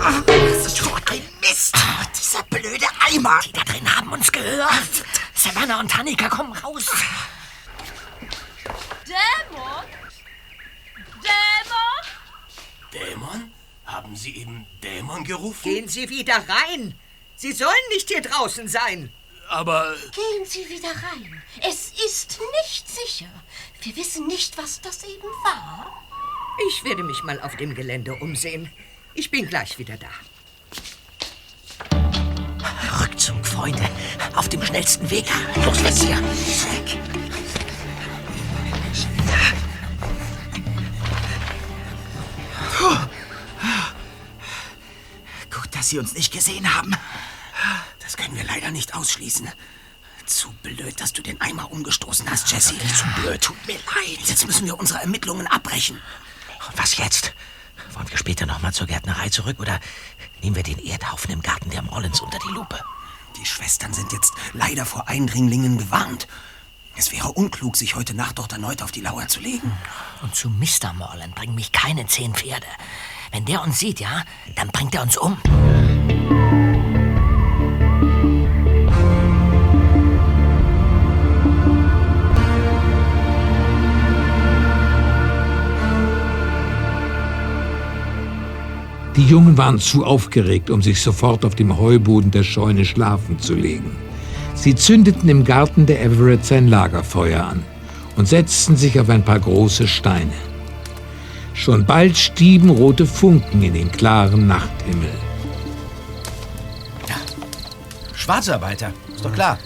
Ach, das ist schon ein Mist. Dieser blöde Eimer. Die da drin haben uns gehört.
Savannah und Tanika kommen raus.
Dämon? Dämon?
Dämon? Haben Sie eben Dämon gerufen?
Gehen Sie wieder rein. Sie sollen nicht hier draußen sein.
Aber
Gehen Sie wieder rein. Es ist nicht sicher. Wir wissen nicht, was das eben war.
Ich werde mich mal auf dem Gelände umsehen. Ich bin gleich wieder da.
Rückzug, Freunde. Auf dem schnellsten Weg. Los, jetzt hier. Puh. Gut, dass Sie uns nicht gesehen haben.
Das können wir leider nicht ausschließen.
Zu blöd, dass du den Eimer umgestoßen hast, Jesse. Nicht zu blöd. Tut mir leid. Jetzt müssen wir unsere Ermittlungen abbrechen.
Und was jetzt? Wollen wir später noch mal zur Gärtnerei zurück oder nehmen wir den Erdhaufen im Garten der Mollens unter die Lupe?
Die Schwestern sind jetzt leider vor Eindringlingen gewarnt. Es wäre unklug, sich heute Nacht dort erneut auf die Lauer zu legen.
Und zu Mr. Morland bringen mich keine zehn Pferde. Wenn der uns sieht, ja, dann bringt er uns um.
Die Jungen waren zu aufgeregt, um sich sofort auf dem Heuboden der Scheune schlafen zu legen. Sie zündeten im Garten der Everett sein Lagerfeuer an und setzten sich auf ein paar große Steine. Schon bald stieben rote Funken in den klaren Nachthimmel.
Schwarzarbeiter, ist doch klar.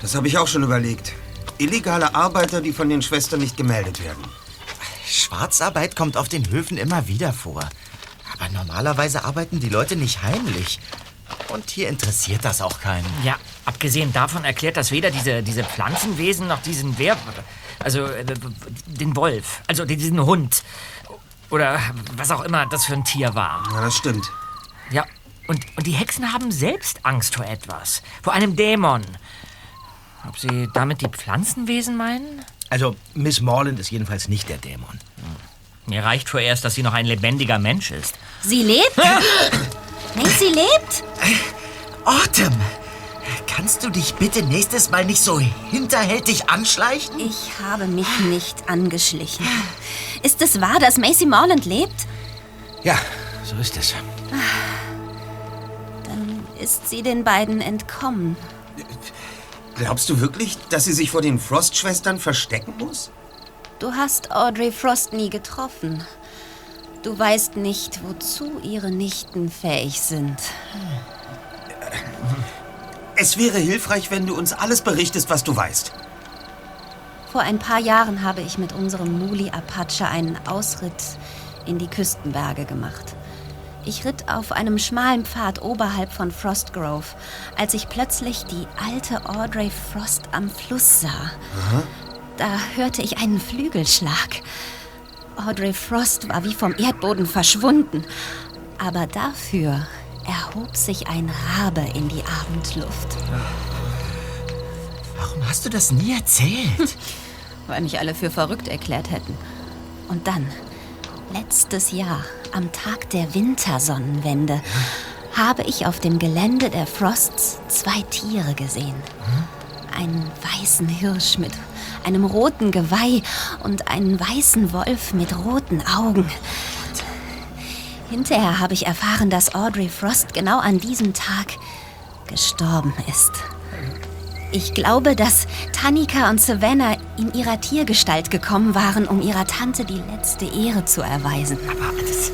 Das habe ich auch schon überlegt. Illegale Arbeiter, die von den Schwestern nicht gemeldet werden.
Schwarzarbeit kommt auf den Höfen immer wieder vor. Aber normalerweise arbeiten die Leute nicht heimlich. Und hier interessiert das auch keinen.
Ja, abgesehen davon erklärt das weder diese, diese Pflanzenwesen noch diesen Wer... Also äh, den Wolf, also diesen Hund. Oder was auch immer das für ein Tier war.
Ja, das stimmt.
Ja, und, und die Hexen haben selbst Angst vor etwas. Vor einem Dämon. Ob sie damit die Pflanzenwesen meinen?
Also, Miss Morland ist jedenfalls nicht der Dämon.
Mir reicht vorerst, dass sie noch ein lebendiger Mensch ist.
Sie lebt? Macy lebt?
Autumn, kannst du dich bitte nächstes Mal nicht so hinterhältig anschleichen?
Ich habe mich nicht angeschlichen. Ist es wahr, dass Macy Morland lebt?
Ja, so ist es.
Dann ist sie den beiden entkommen.
Glaubst du wirklich, dass sie sich vor den Frost-Schwestern verstecken muss?
Du hast Audrey Frost nie getroffen. Du weißt nicht, wozu ihre Nichten fähig sind.
Es wäre hilfreich, wenn du uns alles berichtest, was du weißt.
Vor ein paar Jahren habe ich mit unserem Muli Apache einen Ausritt in die Küstenberge gemacht. Ich ritt auf einem schmalen Pfad oberhalb von Frostgrove, als ich plötzlich die alte Audrey Frost am Fluss sah. Da hörte ich einen Flügelschlag. Audrey Frost war wie vom Erdboden verschwunden. Aber dafür erhob sich ein Rabe in die Abendluft.
Warum hast du das nie erzählt?
Weil mich alle für verrückt erklärt hätten. Und dann, letztes Jahr, am Tag der Wintersonnenwende, habe ich auf dem Gelände der Frosts zwei Tiere gesehen. Einen weißen Hirsch mit einem roten Geweih und einen weißen Wolf mit roten Augen. Hinterher habe ich erfahren, dass Audrey Frost genau an diesem Tag gestorben ist. Ich glaube, dass Tanika und Savannah in ihrer Tiergestalt gekommen waren, um ihrer Tante die letzte Ehre zu erweisen.
Aber das.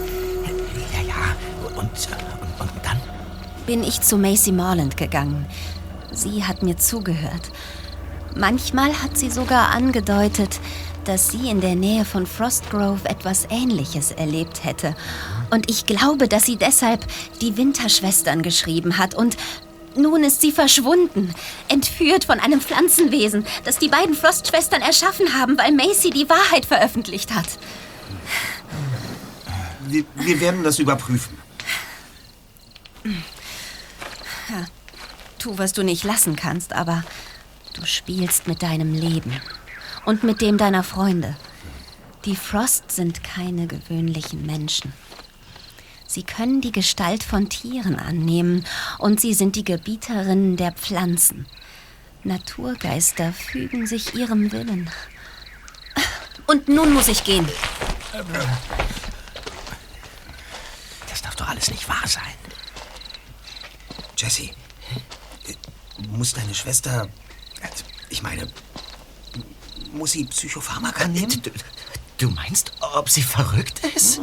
Ja, ja. Und, und, und dann?
Bin ich zu Macy Morland gegangen. Sie hat mir zugehört. Manchmal hat sie sogar angedeutet, dass sie in der Nähe von Frostgrove etwas Ähnliches erlebt hätte. Und ich glaube, dass sie deshalb die Winterschwestern geschrieben hat. Und nun ist sie verschwunden, entführt von einem Pflanzenwesen, das die beiden Frostschwestern erschaffen haben, weil Macy die Wahrheit veröffentlicht hat.
Wir, wir werden das überprüfen.
Ja, tu, was du nicht lassen kannst, aber du spielst mit deinem Leben und mit dem deiner Freunde. Die Frost sind keine gewöhnlichen Menschen. Sie können die Gestalt von Tieren annehmen und sie sind die Gebieterinnen der Pflanzen. Naturgeister fügen sich ihrem Willen. Und nun muss ich gehen.
Das darf doch alles nicht wahr sein. Jesse, äh, muss deine Schwester. Also, Ich meine, muss sie Psychopharmaka nehmen?
Du, du meinst, ob sie verrückt ist?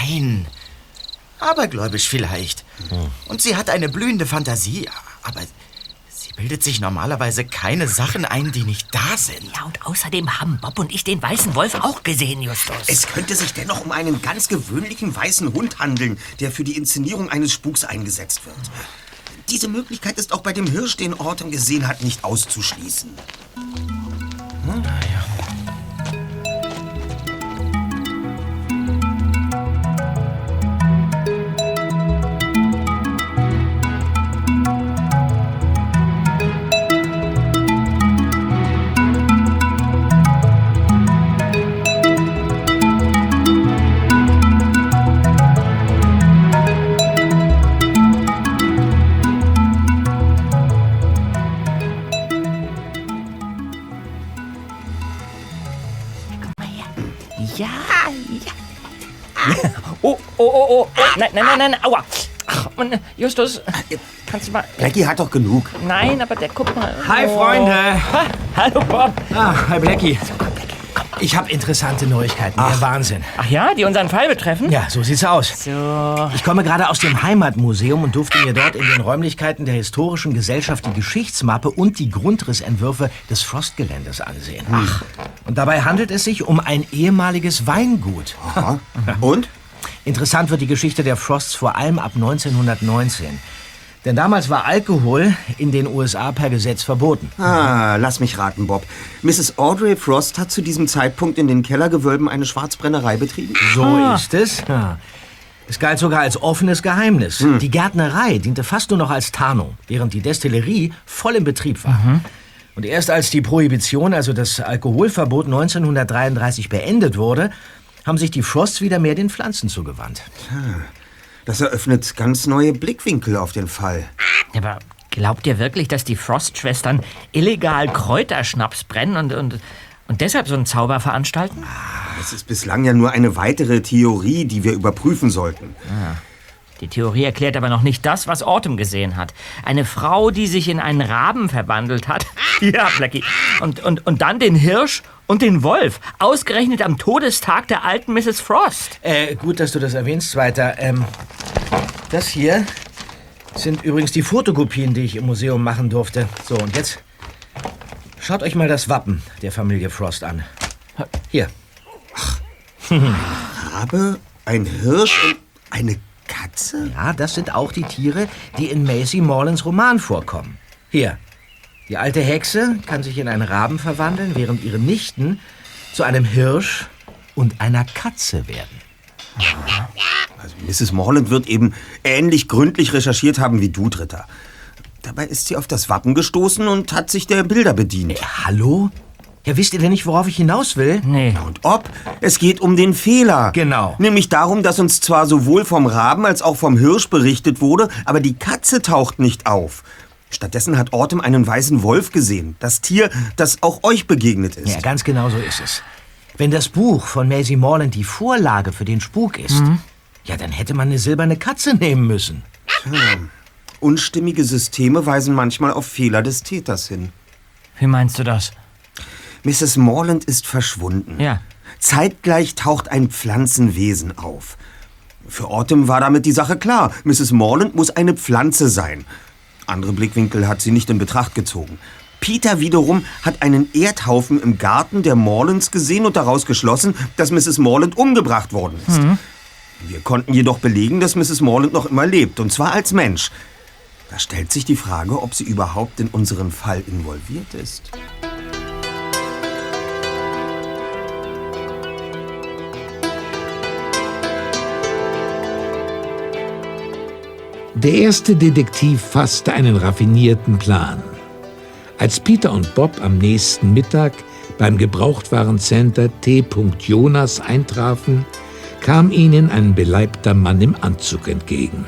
Nein. Abergläubisch vielleicht. Und sie hat eine blühende Fantasie, aber sie bildet sich normalerweise keine Sachen ein, die nicht da sind.
Ja, und außerdem haben Bob und ich den weißen Wolf auch gesehen, Justus.
Es könnte sich dennoch um einen ganz gewöhnlichen weißen Hund handeln, der für die Inszenierung eines Spuks eingesetzt wird. Diese Möglichkeit ist auch bei dem Hirsch, den Autumn gesehen hat, nicht auszuschließen.
Ja, ja. Oh, oh, oh, oh. Nein, nein, nein, nein. Aua. Ach, Mann, Justus, kannst du mal...
Blackie hat doch genug.
Nein, aber der guckt mal...
Hi,
Oh.
Freunde.
Ha, hallo, Bob.
Ah, hi, Blackie. Ich habe interessante Neuigkeiten. Der Wahnsinn.
Ach ja, die unseren Fall betreffen?
Ja, so sieht's aus.
So.
Ich komme gerade aus dem Heimatmuseum und durfte mir dort in den Räumlichkeiten der Historischen Gesellschaft die Geschichtsmappe und die Grundrissentwürfe des Frostgeländes ansehen. Ach. Und dabei handelt es sich um ein ehemaliges Weingut.
Und?
Interessant wird die Geschichte der Frosts vor allem ab 1919. Denn damals war Alkohol in den USA per Gesetz verboten.
Ah, lass mich raten, Bob. Mrs. Audrey Frost hat zu diesem Zeitpunkt in den Kellergewölben eine Schwarzbrennerei betrieben?
So ist es. Ja. Es galt sogar als offenes Geheimnis. Die Gärtnerei diente fast nur noch als Tarnung, während die Destillerie voll im Betrieb war. Und erst als die Prohibition, also das Alkoholverbot 1933 beendet wurde, haben sich die Frosts wieder mehr den Pflanzen zugewandt.
Das eröffnet ganz neue Blickwinkel auf den Fall.
Aber glaubt ihr wirklich, dass die Frost-Schwestern illegal Kräuterschnaps brennen und, und, und deshalb so einen Zauber veranstalten?
Das ist bislang ja nur eine weitere Theorie, die wir überprüfen sollten.
Ah. Die Theorie erklärt aber noch nicht das, was Autumn gesehen hat. Eine Frau, die sich in einen Raben verwandelt hat. ja, Blackie. Und, und, und dann den Hirsch und den Wolf. Ausgerechnet am Todestag der alten Mrs. Frost.
Äh, gut, dass du das erwähnst, weiter. Ähm, das hier sind übrigens die Fotokopien, die ich im Museum machen durfte. So, und jetzt schaut euch mal das Wappen der Familie Frost an. Hier.
Rabe, ein Hirsch und eine Katze?
Ja, das sind auch die Tiere, die in Macy Morlands Roman vorkommen. Hier. Die alte Hexe kann sich in einen Raben verwandeln, während ihre Nichten zu einem Hirsch und einer Katze werden.
Also Mrs. Morland wird eben ähnlich gründlich recherchiert haben wie du, Dritter. Dabei ist sie auf das Wappen gestoßen und hat sich der Bilder bedient.
Äh, hallo? Ja, wisst ihr denn nicht, worauf ich hinaus will?
Nee.
Und ob? Es geht um den Fehler.
Genau.
Nämlich darum, dass uns zwar sowohl vom Raben als auch vom Hirsch berichtet wurde, aber die Katze taucht nicht auf. Stattdessen hat Autumn einen weißen Wolf gesehen. Das Tier, das auch euch begegnet ist.
Ja, ganz genau so ist es. Wenn das Buch von Maisie Morland die Vorlage für den Spuk ist,
Mhm.
ja, dann hätte man eine silberne Katze nehmen müssen.
Tja, unstimmige Systeme weisen manchmal auf Fehler des Täters hin.
Wie meinst du das?
Mrs. Morland ist verschwunden.
Ja.
Zeitgleich taucht ein Pflanzenwesen auf. Für Autumn war damit die Sache klar. Mrs. Morland muss eine Pflanze sein. Andere Blickwinkel hat sie nicht in Betracht gezogen. Peter wiederum hat einen Erdhaufen im Garten der Morlands gesehen und daraus geschlossen, dass Mrs. Morland umgebracht worden ist. Wir konnten jedoch belegen, dass Mrs. Morland noch immer lebt, und zwar als Mensch. Da stellt sich die Frage, ob sie überhaupt in unseren Fall involviert ist.
Der erste Detektiv fasste einen raffinierten Plan. Als Peter und Bob am nächsten Mittag beim Gebrauchtwarencenter T. Jonas eintrafen, kam ihnen ein beleibter Mann im Anzug entgegen.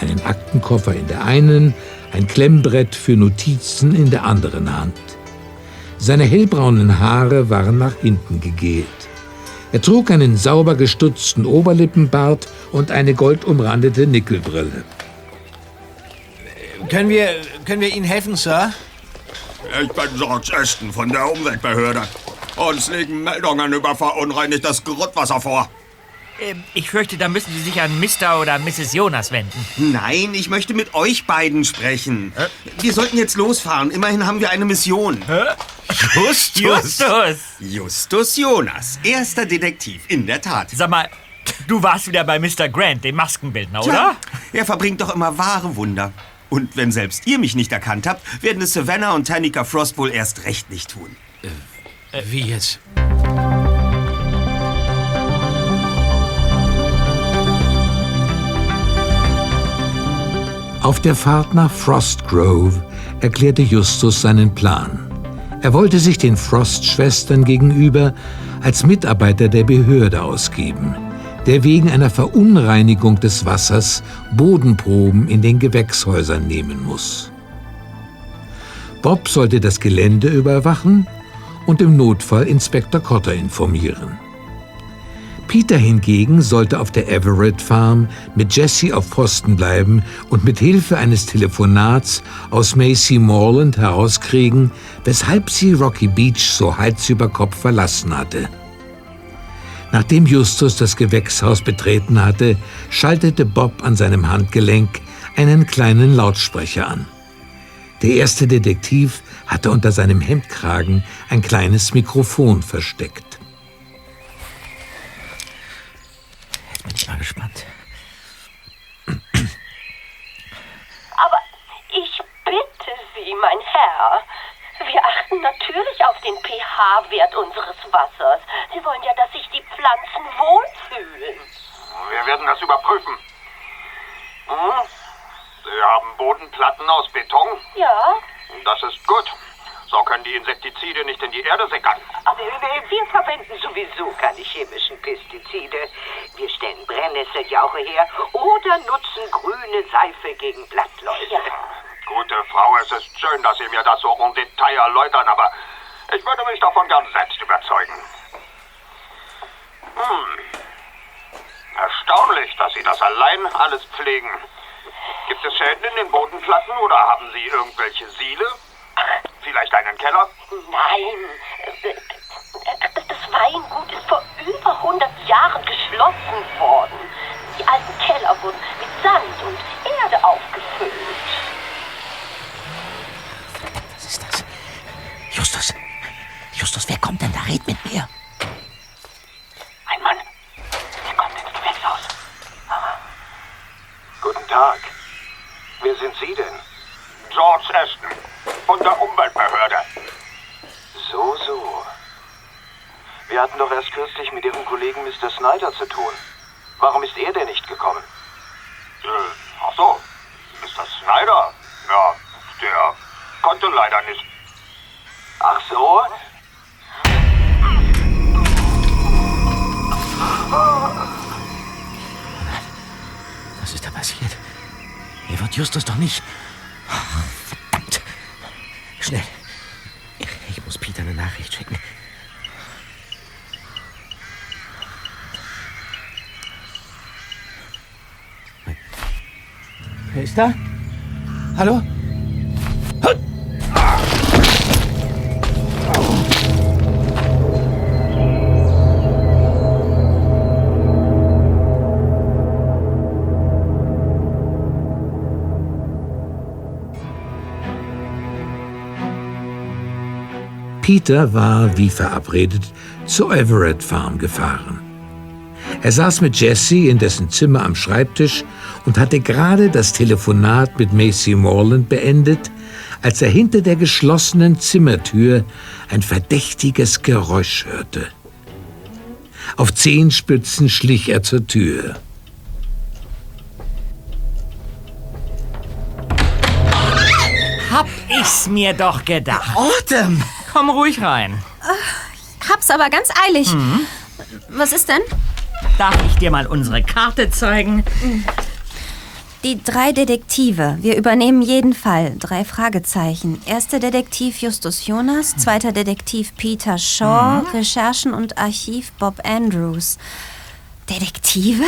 Einen Aktenkoffer in der einen, ein Klemmbrett für Notizen in der anderen Hand. Seine hellbraunen Haare waren nach hinten gegelt. Er trug einen sauber gestutzten Oberlippenbart und eine goldumrandete Nickelbrille.
Können wir, können wir Ihnen helfen, Sir?
Ich bin George Ashton von der Umweltbehörde. Uns liegen Meldungen über verunreinigtes Grundwasser vor.
Ähm, Ich fürchte, da müssen Sie sich an Mr. oder Mrs. Jonas wenden.
Nein, ich möchte mit euch beiden sprechen. Wir sollten jetzt losfahren. Immerhin haben wir eine Mission. Justus.
Justus.
Justus Jonas, erster Detektiv, in der Tat.
Sag mal, du warst wieder bei Mr. Grant, dem Maskenbildner,
Tja,
oder?
er verbringt doch immer wahre Wunder. Und wenn selbst ihr mich nicht erkannt habt, werden es Savannah und Tanika Frost wohl erst recht nicht tun.
Wie jetzt?
Auf der Fahrt nach Frostgrove erklärte Justus seinen Plan. Er wollte sich den Frost-Schwestern gegenüber als Mitarbeiter der Behörde ausgeben, der wegen einer Verunreinigung des Wassers Bodenproben in den Gewächshäusern nehmen muss. Bob sollte das Gelände überwachen und im Notfall Inspektor Cotter informieren. Peter hingegen sollte auf der Everett Farm mit Jesse auf Posten bleiben und mit Hilfe eines Telefonats aus Macy Morland herauskriegen, weshalb sie Rocky Beach so Hals über Kopf verlassen hatte. Nachdem Justus das Gewächshaus betreten hatte, schaltete Bob an seinem Handgelenk einen kleinen Lautsprecher an. Der erste Detektiv hatte unter seinem Hemdkragen ein kleines Mikrofon versteckt.
Bin ich mal gespannt.
Aber ich bitte Sie, mein Herr. Wir achten natürlich auf den pH-Wert unseres Wassers. Sie wollen ja, dass sich die Pflanzen wohlfühlen.
Wir werden das überprüfen. Hm? Sie haben Bodenplatten aus Beton?
Ja?
Das ist gut. So können die Insektizide nicht in die Erde sickern.
Aber wir, wir verwenden sowieso keine chemischen Pestizide. Wir stellen Brennnesseljauche her oder nutzen grüne Seife gegen Blattläuse.
Gute Frau, es ist schön, dass Sie mir das so en Detail erläutern, aber ich würde mich davon gern selbst überzeugen. Hm. Erstaunlich, dass Sie das allein alles pflegen. Gibt es Schäden in den Bodenplatten oder haben Sie irgendwelche Siele? Vielleicht einen Keller?
Nein. Das Weingut ist vor über 100 Jahren geschlossen worden. Die alten Keller wurden mit Sand und Erde aufgefüllt.
Was ist das? Justus! Justus, wer kommt denn da? Red mit mir.
Ein Mann. Er kommt ins Gewächshaus. Guten Tag. Wer sind Sie denn? George Aston. Von der Umweltbehörde.
So, so. Wir hatten doch erst kürzlich mit Ihrem Kollegen Mr. Snyder zu tun. Warum ist er denn nicht gekommen?
Äh, ach so. Mr. Snyder? Ja, der konnte leider nicht.
Ach so?
Was ist da passiert? Hier wird Justus doch nicht. Verdammt. Schnell. Ich muss Peter eine Nachricht schicken. Wer ist da? Hallo?
Peter war, wie verabredet, zur Everett Farm gefahren. Er saß mit Jesse in dessen Zimmer am Schreibtisch und hatte gerade das Telefonat mit Macy Morland beendet, als er hinter der geschlossenen Zimmertür ein verdächtiges Geräusch hörte. Auf Zehenspitzen schlich er zur Tür.
Hab ich's mir doch gedacht.
Autumn!
Komm ruhig rein.
Hab's aber ganz eilig.
Mhm.
Was ist denn?
Darf ich dir mal unsere Karte zeigen?
Die drei Detektive. Wir übernehmen jeden Fall. Drei Fragezeichen. Erster Detektiv Justus Jonas, zweiter Detektiv Peter Shaw,
Mhm.
Recherchen und Archiv Bob Andrews. Detektive?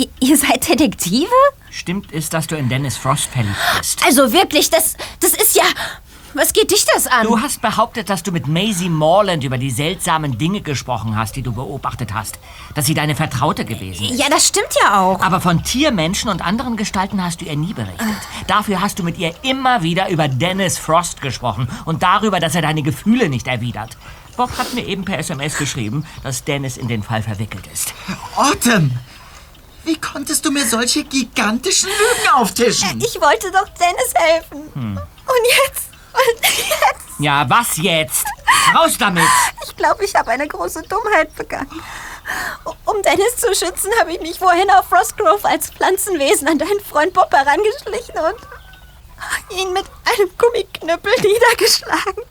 I ihr seid Detektive?
Stimmt es, dass du in Dennis Frost verliebt bist?
Also wirklich, das, das ist ja... Was geht dich das an?
Du hast behauptet, dass du mit Maisie Morland über die seltsamen Dinge gesprochen hast, die du beobachtet hast. Dass sie deine Vertraute gewesen ist.
Ja, das stimmt ja auch.
Aber von Tiermenschen und anderen Gestalten hast du ihr nie berichtet. Dafür hast du mit ihr immer wieder über Dennis Frost gesprochen und darüber, dass er deine Gefühle nicht erwidert. Bob hat mir eben per SMS geschrieben, dass Dennis in den Fall verwickelt ist.
Autumn! Wie konntest du mir solche gigantischen Lügen auftischen?
Ich wollte doch Dennis helfen.
Hm.
Und jetzt? Jetzt?
Ja, was jetzt? Raus damit!
Ich glaube, ich habe eine große Dummheit begangen. Um Dennis zu schützen, habe ich mich vorhin auf Frostgrove als Pflanzenwesen an deinen Freund Bob herangeschlichen und ihn mit einem Gummiknüppel niedergeschlagen.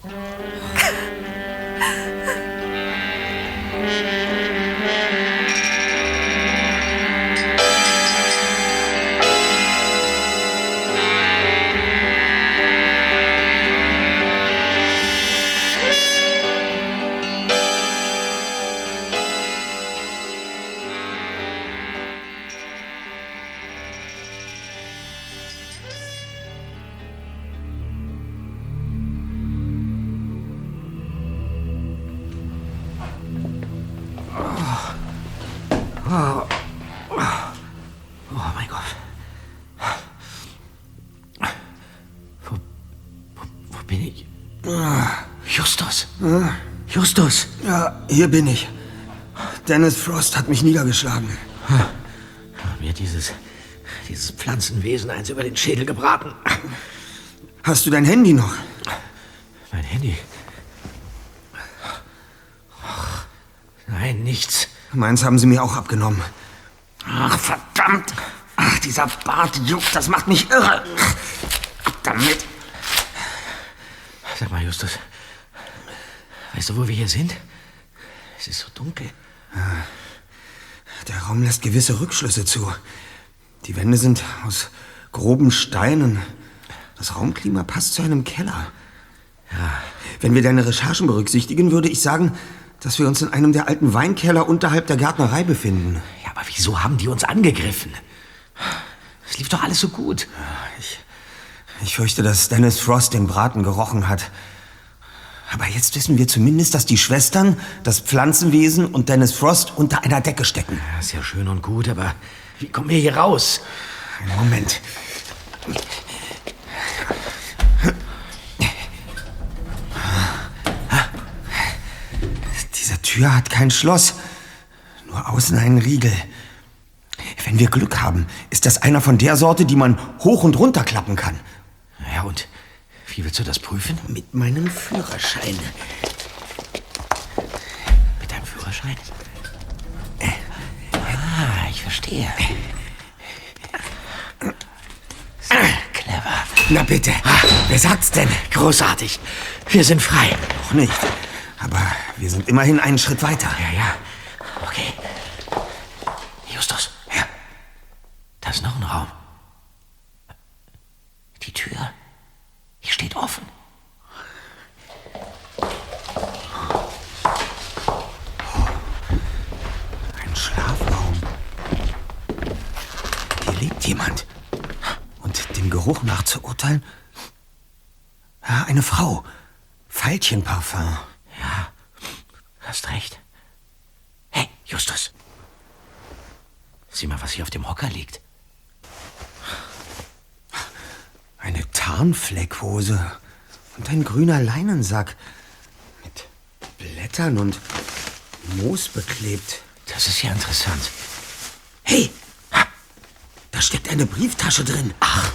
Justus. Justus.
Ja, hier bin ich. Dennis Frost hat mich niedergeschlagen.
Mir dieses, dieses Pflanzenwesen eins über den Schädel gebraten.
Hast du dein Handy noch?
Mein Handy? Ach, nein, nichts.
Meins haben sie mir auch abgenommen.
Ach, verdammt. Ach, dieser Bart juckt, das macht mich irre. Ab damit. Sag mal, Justus, weißt du, wo wir hier sind? Es ist so dunkel.
Der Raum lässt gewisse Rückschlüsse zu. Die Wände sind aus groben Steinen. Das Raumklima passt zu einem Keller.
Ja.
Wenn wir deine Recherchen berücksichtigen, würde ich sagen, dass wir uns in einem der alten Weinkeller unterhalb der Gärtnerei befinden.
Ja, aber wieso haben die uns angegriffen? Es lief doch alles so gut.
Ich, ich fürchte, dass Dennis Frost den Braten gerochen hat. Aber jetzt wissen wir zumindest, dass die Schwestern, das Pflanzenwesen und Dennis Frost unter einer Decke stecken.
Ja, ist ja schön und gut, aber wie kommen wir hier raus?
Einen Moment. Diese Tür hat kein Schloss, nur außen einen Riegel. Wenn wir Glück haben, ist das einer von der Sorte, die man hoch und runter klappen kann.
Ja, und wie willst du das prüfen?
Mit meinem Führerschein.
Mit deinem Führerschein? Ah, ich verstehe. Clever.
Na bitte, wer sagt's denn?
Großartig. Wir sind frei.
Noch nicht. Aber wir sind immerhin einen Schritt weiter.
Ja, ja. Okay. Justus.
Ja.
Da ist noch ein Raum. Die Tür. Die steht offen.
Ein Schlafraum. Hier lebt jemand. Und dem Geruch nach zu urteilen. Ja, eine Frau. Veilchenparfum.
Ja, hast recht. Hey, Justus. Sieh mal, was hier auf dem Hocker liegt.
Eine Tarnfleckhose und ein grüner Leinensack mit Blättern und Moos beklebt.
Das ist ja interessant.
Hey, da steckt eine Brieftasche drin.
Ach.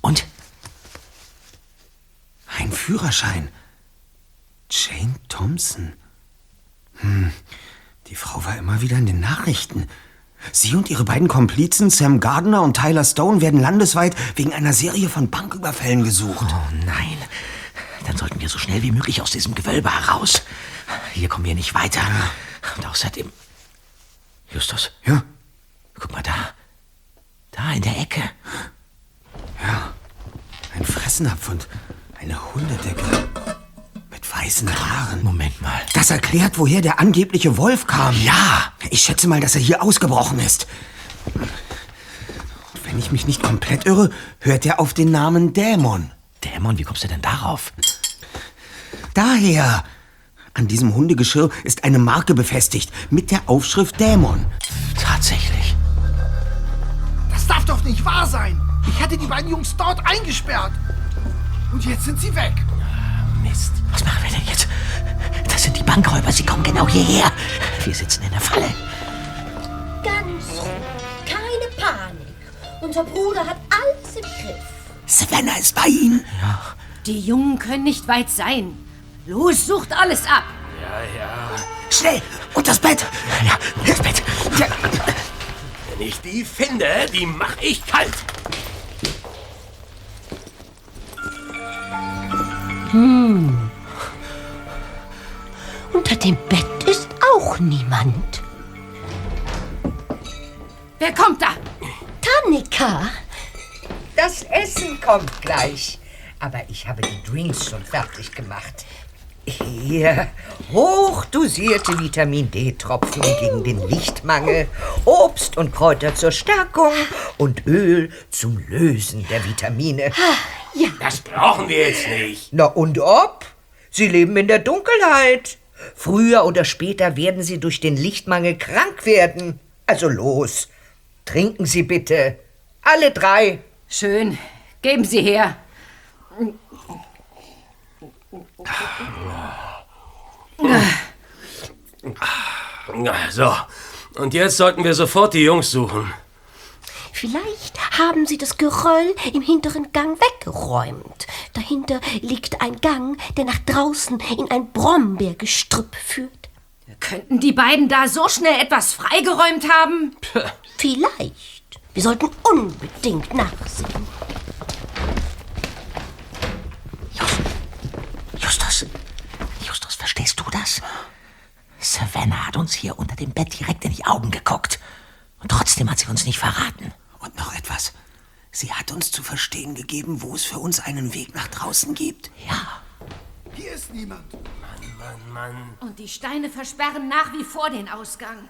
Und?
Ein Führerschein. Jane Thompson. Hm, die Frau war immer wieder in den Nachrichten. Sie und ihre beiden Komplizen, Sam Gardner und Tyler Stone, werden landesweit wegen einer Serie von Banküberfällen gesucht.
Oh nein. Dann sollten wir so schnell wie möglich aus diesem Gewölbe heraus. Hier kommen wir nicht weiter. Und außerdem. Justus?
Ja?
Guck mal da. Da in der Ecke.
Ja. Ein Fressnapf und eine Hundedecke. Weißen Haaren.
Moment mal.
Das erklärt, woher der angebliche Wolf kam.
Ja.
Ich schätze mal, dass er hier ausgebrochen ist. Und wenn ich mich nicht komplett irre, hört er auf den Namen Dämon.
Dämon, wie kommst du denn darauf?
Daher. An diesem Hundegeschirr ist eine Marke befestigt mit der Aufschrift Dämon.
Tatsächlich.
Das darf doch nicht wahr sein. Ich hätte die beiden Jungs dort eingesperrt. Und jetzt sind sie weg.
Mist. Was machen wir denn jetzt? Das sind die Bankräuber. Sie kommen genau hierher.
Wir sitzen in der Falle.
Ganz ruhig. Keine Panik. Unser Bruder hat alles im Griff.
Savannah ist bei Ihnen.
Die Jungen können nicht weit sein. Los, sucht alles ab.
Ja, ja.
Schnell, und das Bett. Ja, das Bett. Ja.
Wenn ich die finde, die mach ich kalt.
Hm. Unter dem Bett ist auch niemand.
Wer kommt da?
Tanika.
Das Essen kommt gleich. Aber ich habe die Drinks schon fertig gemacht. Hier, hochdosierte Vitamin D-Tropfen gegen den Lichtmangel, Obst und Kräuter zur Stärkung und Öl zum Lösen der Vitamine.
Ja.
Das brauchen wir jetzt nicht.
Na und ob? Sie leben in der Dunkelheit. Früher oder später werden Sie durch den Lichtmangel krank werden. Also los, trinken Sie bitte. Alle drei.
Schön. Geben Sie her.
Na, So, und jetzt sollten wir sofort die Jungs suchen.
Vielleicht haben sie das Geröll im hinteren Gang weggeräumt. Dahinter liegt ein Gang, der nach draußen in ein Brombeergestrüpp führt.
Könnten die beiden da so schnell etwas freigeräumt haben?
Vielleicht. Wir sollten unbedingt nachsehen.
Justus, Justus, verstehst du das? Savannah hat uns hier unter dem Bett direkt in die Augen geguckt. Und trotzdem hat sie uns nicht verraten. Und noch etwas. Sie hat uns zu verstehen gegeben, wo es für uns einen Weg nach draußen gibt. Ja.
Hier ist niemand.
Mann, Mann.
Und die Steine versperren nach wie vor den Ausgang.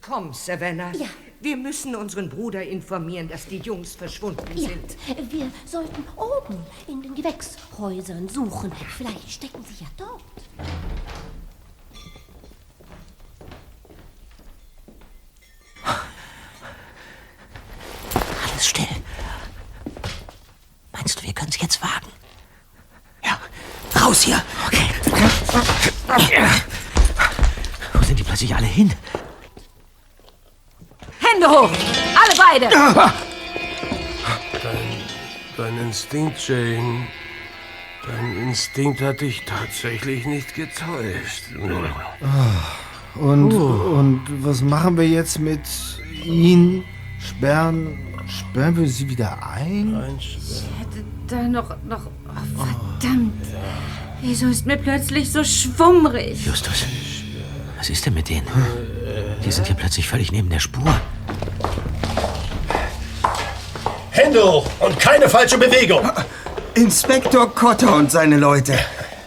Komm, Savannah.
Ja.
Wir müssen unseren Bruder informieren, dass die Jungs verschwunden
Ja,
sind.
wir sollten oben in den Gewächshäusern suchen. Vielleicht stecken sie ja dort.
Alles still. Meinst du, wir können es jetzt wagen? Ja. Raus hier. Okay. Wo sind die plötzlich alle hin?
Hände hoch! Alle beide!
Dein, dein Instinkt, Jane. Dein Instinkt hat dich tatsächlich nicht getäuscht.
Und,
Uh.
und was machen wir jetzt mit ihnen? Sperren, sperren wir sie wieder ein?
Hätte da noch, noch. Oh, verdammt. Wieso ist mir plötzlich so schwummrig?
Justus, was ist denn mit denen? Die sind hier plötzlich völlig neben der Spur.
Hände hoch und keine falsche Bewegung.
Inspektor Cotter und seine Leute.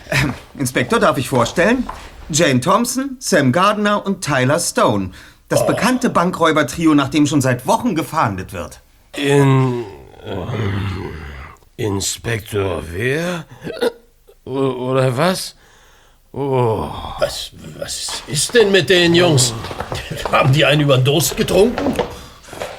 Ähm, Inspektor, darf ich vorstellen? Jane Thompson, Sam Gardner und Tyler Stone. Das bekannte Bankräuber-Trio, nach dem schon seit Wochen gefahndet wird.
In. Ähm, Inspektor wer? Oder was? Oh.
Was, was ist denn mit den Jungs? Haben die einen über den Durst getrunken?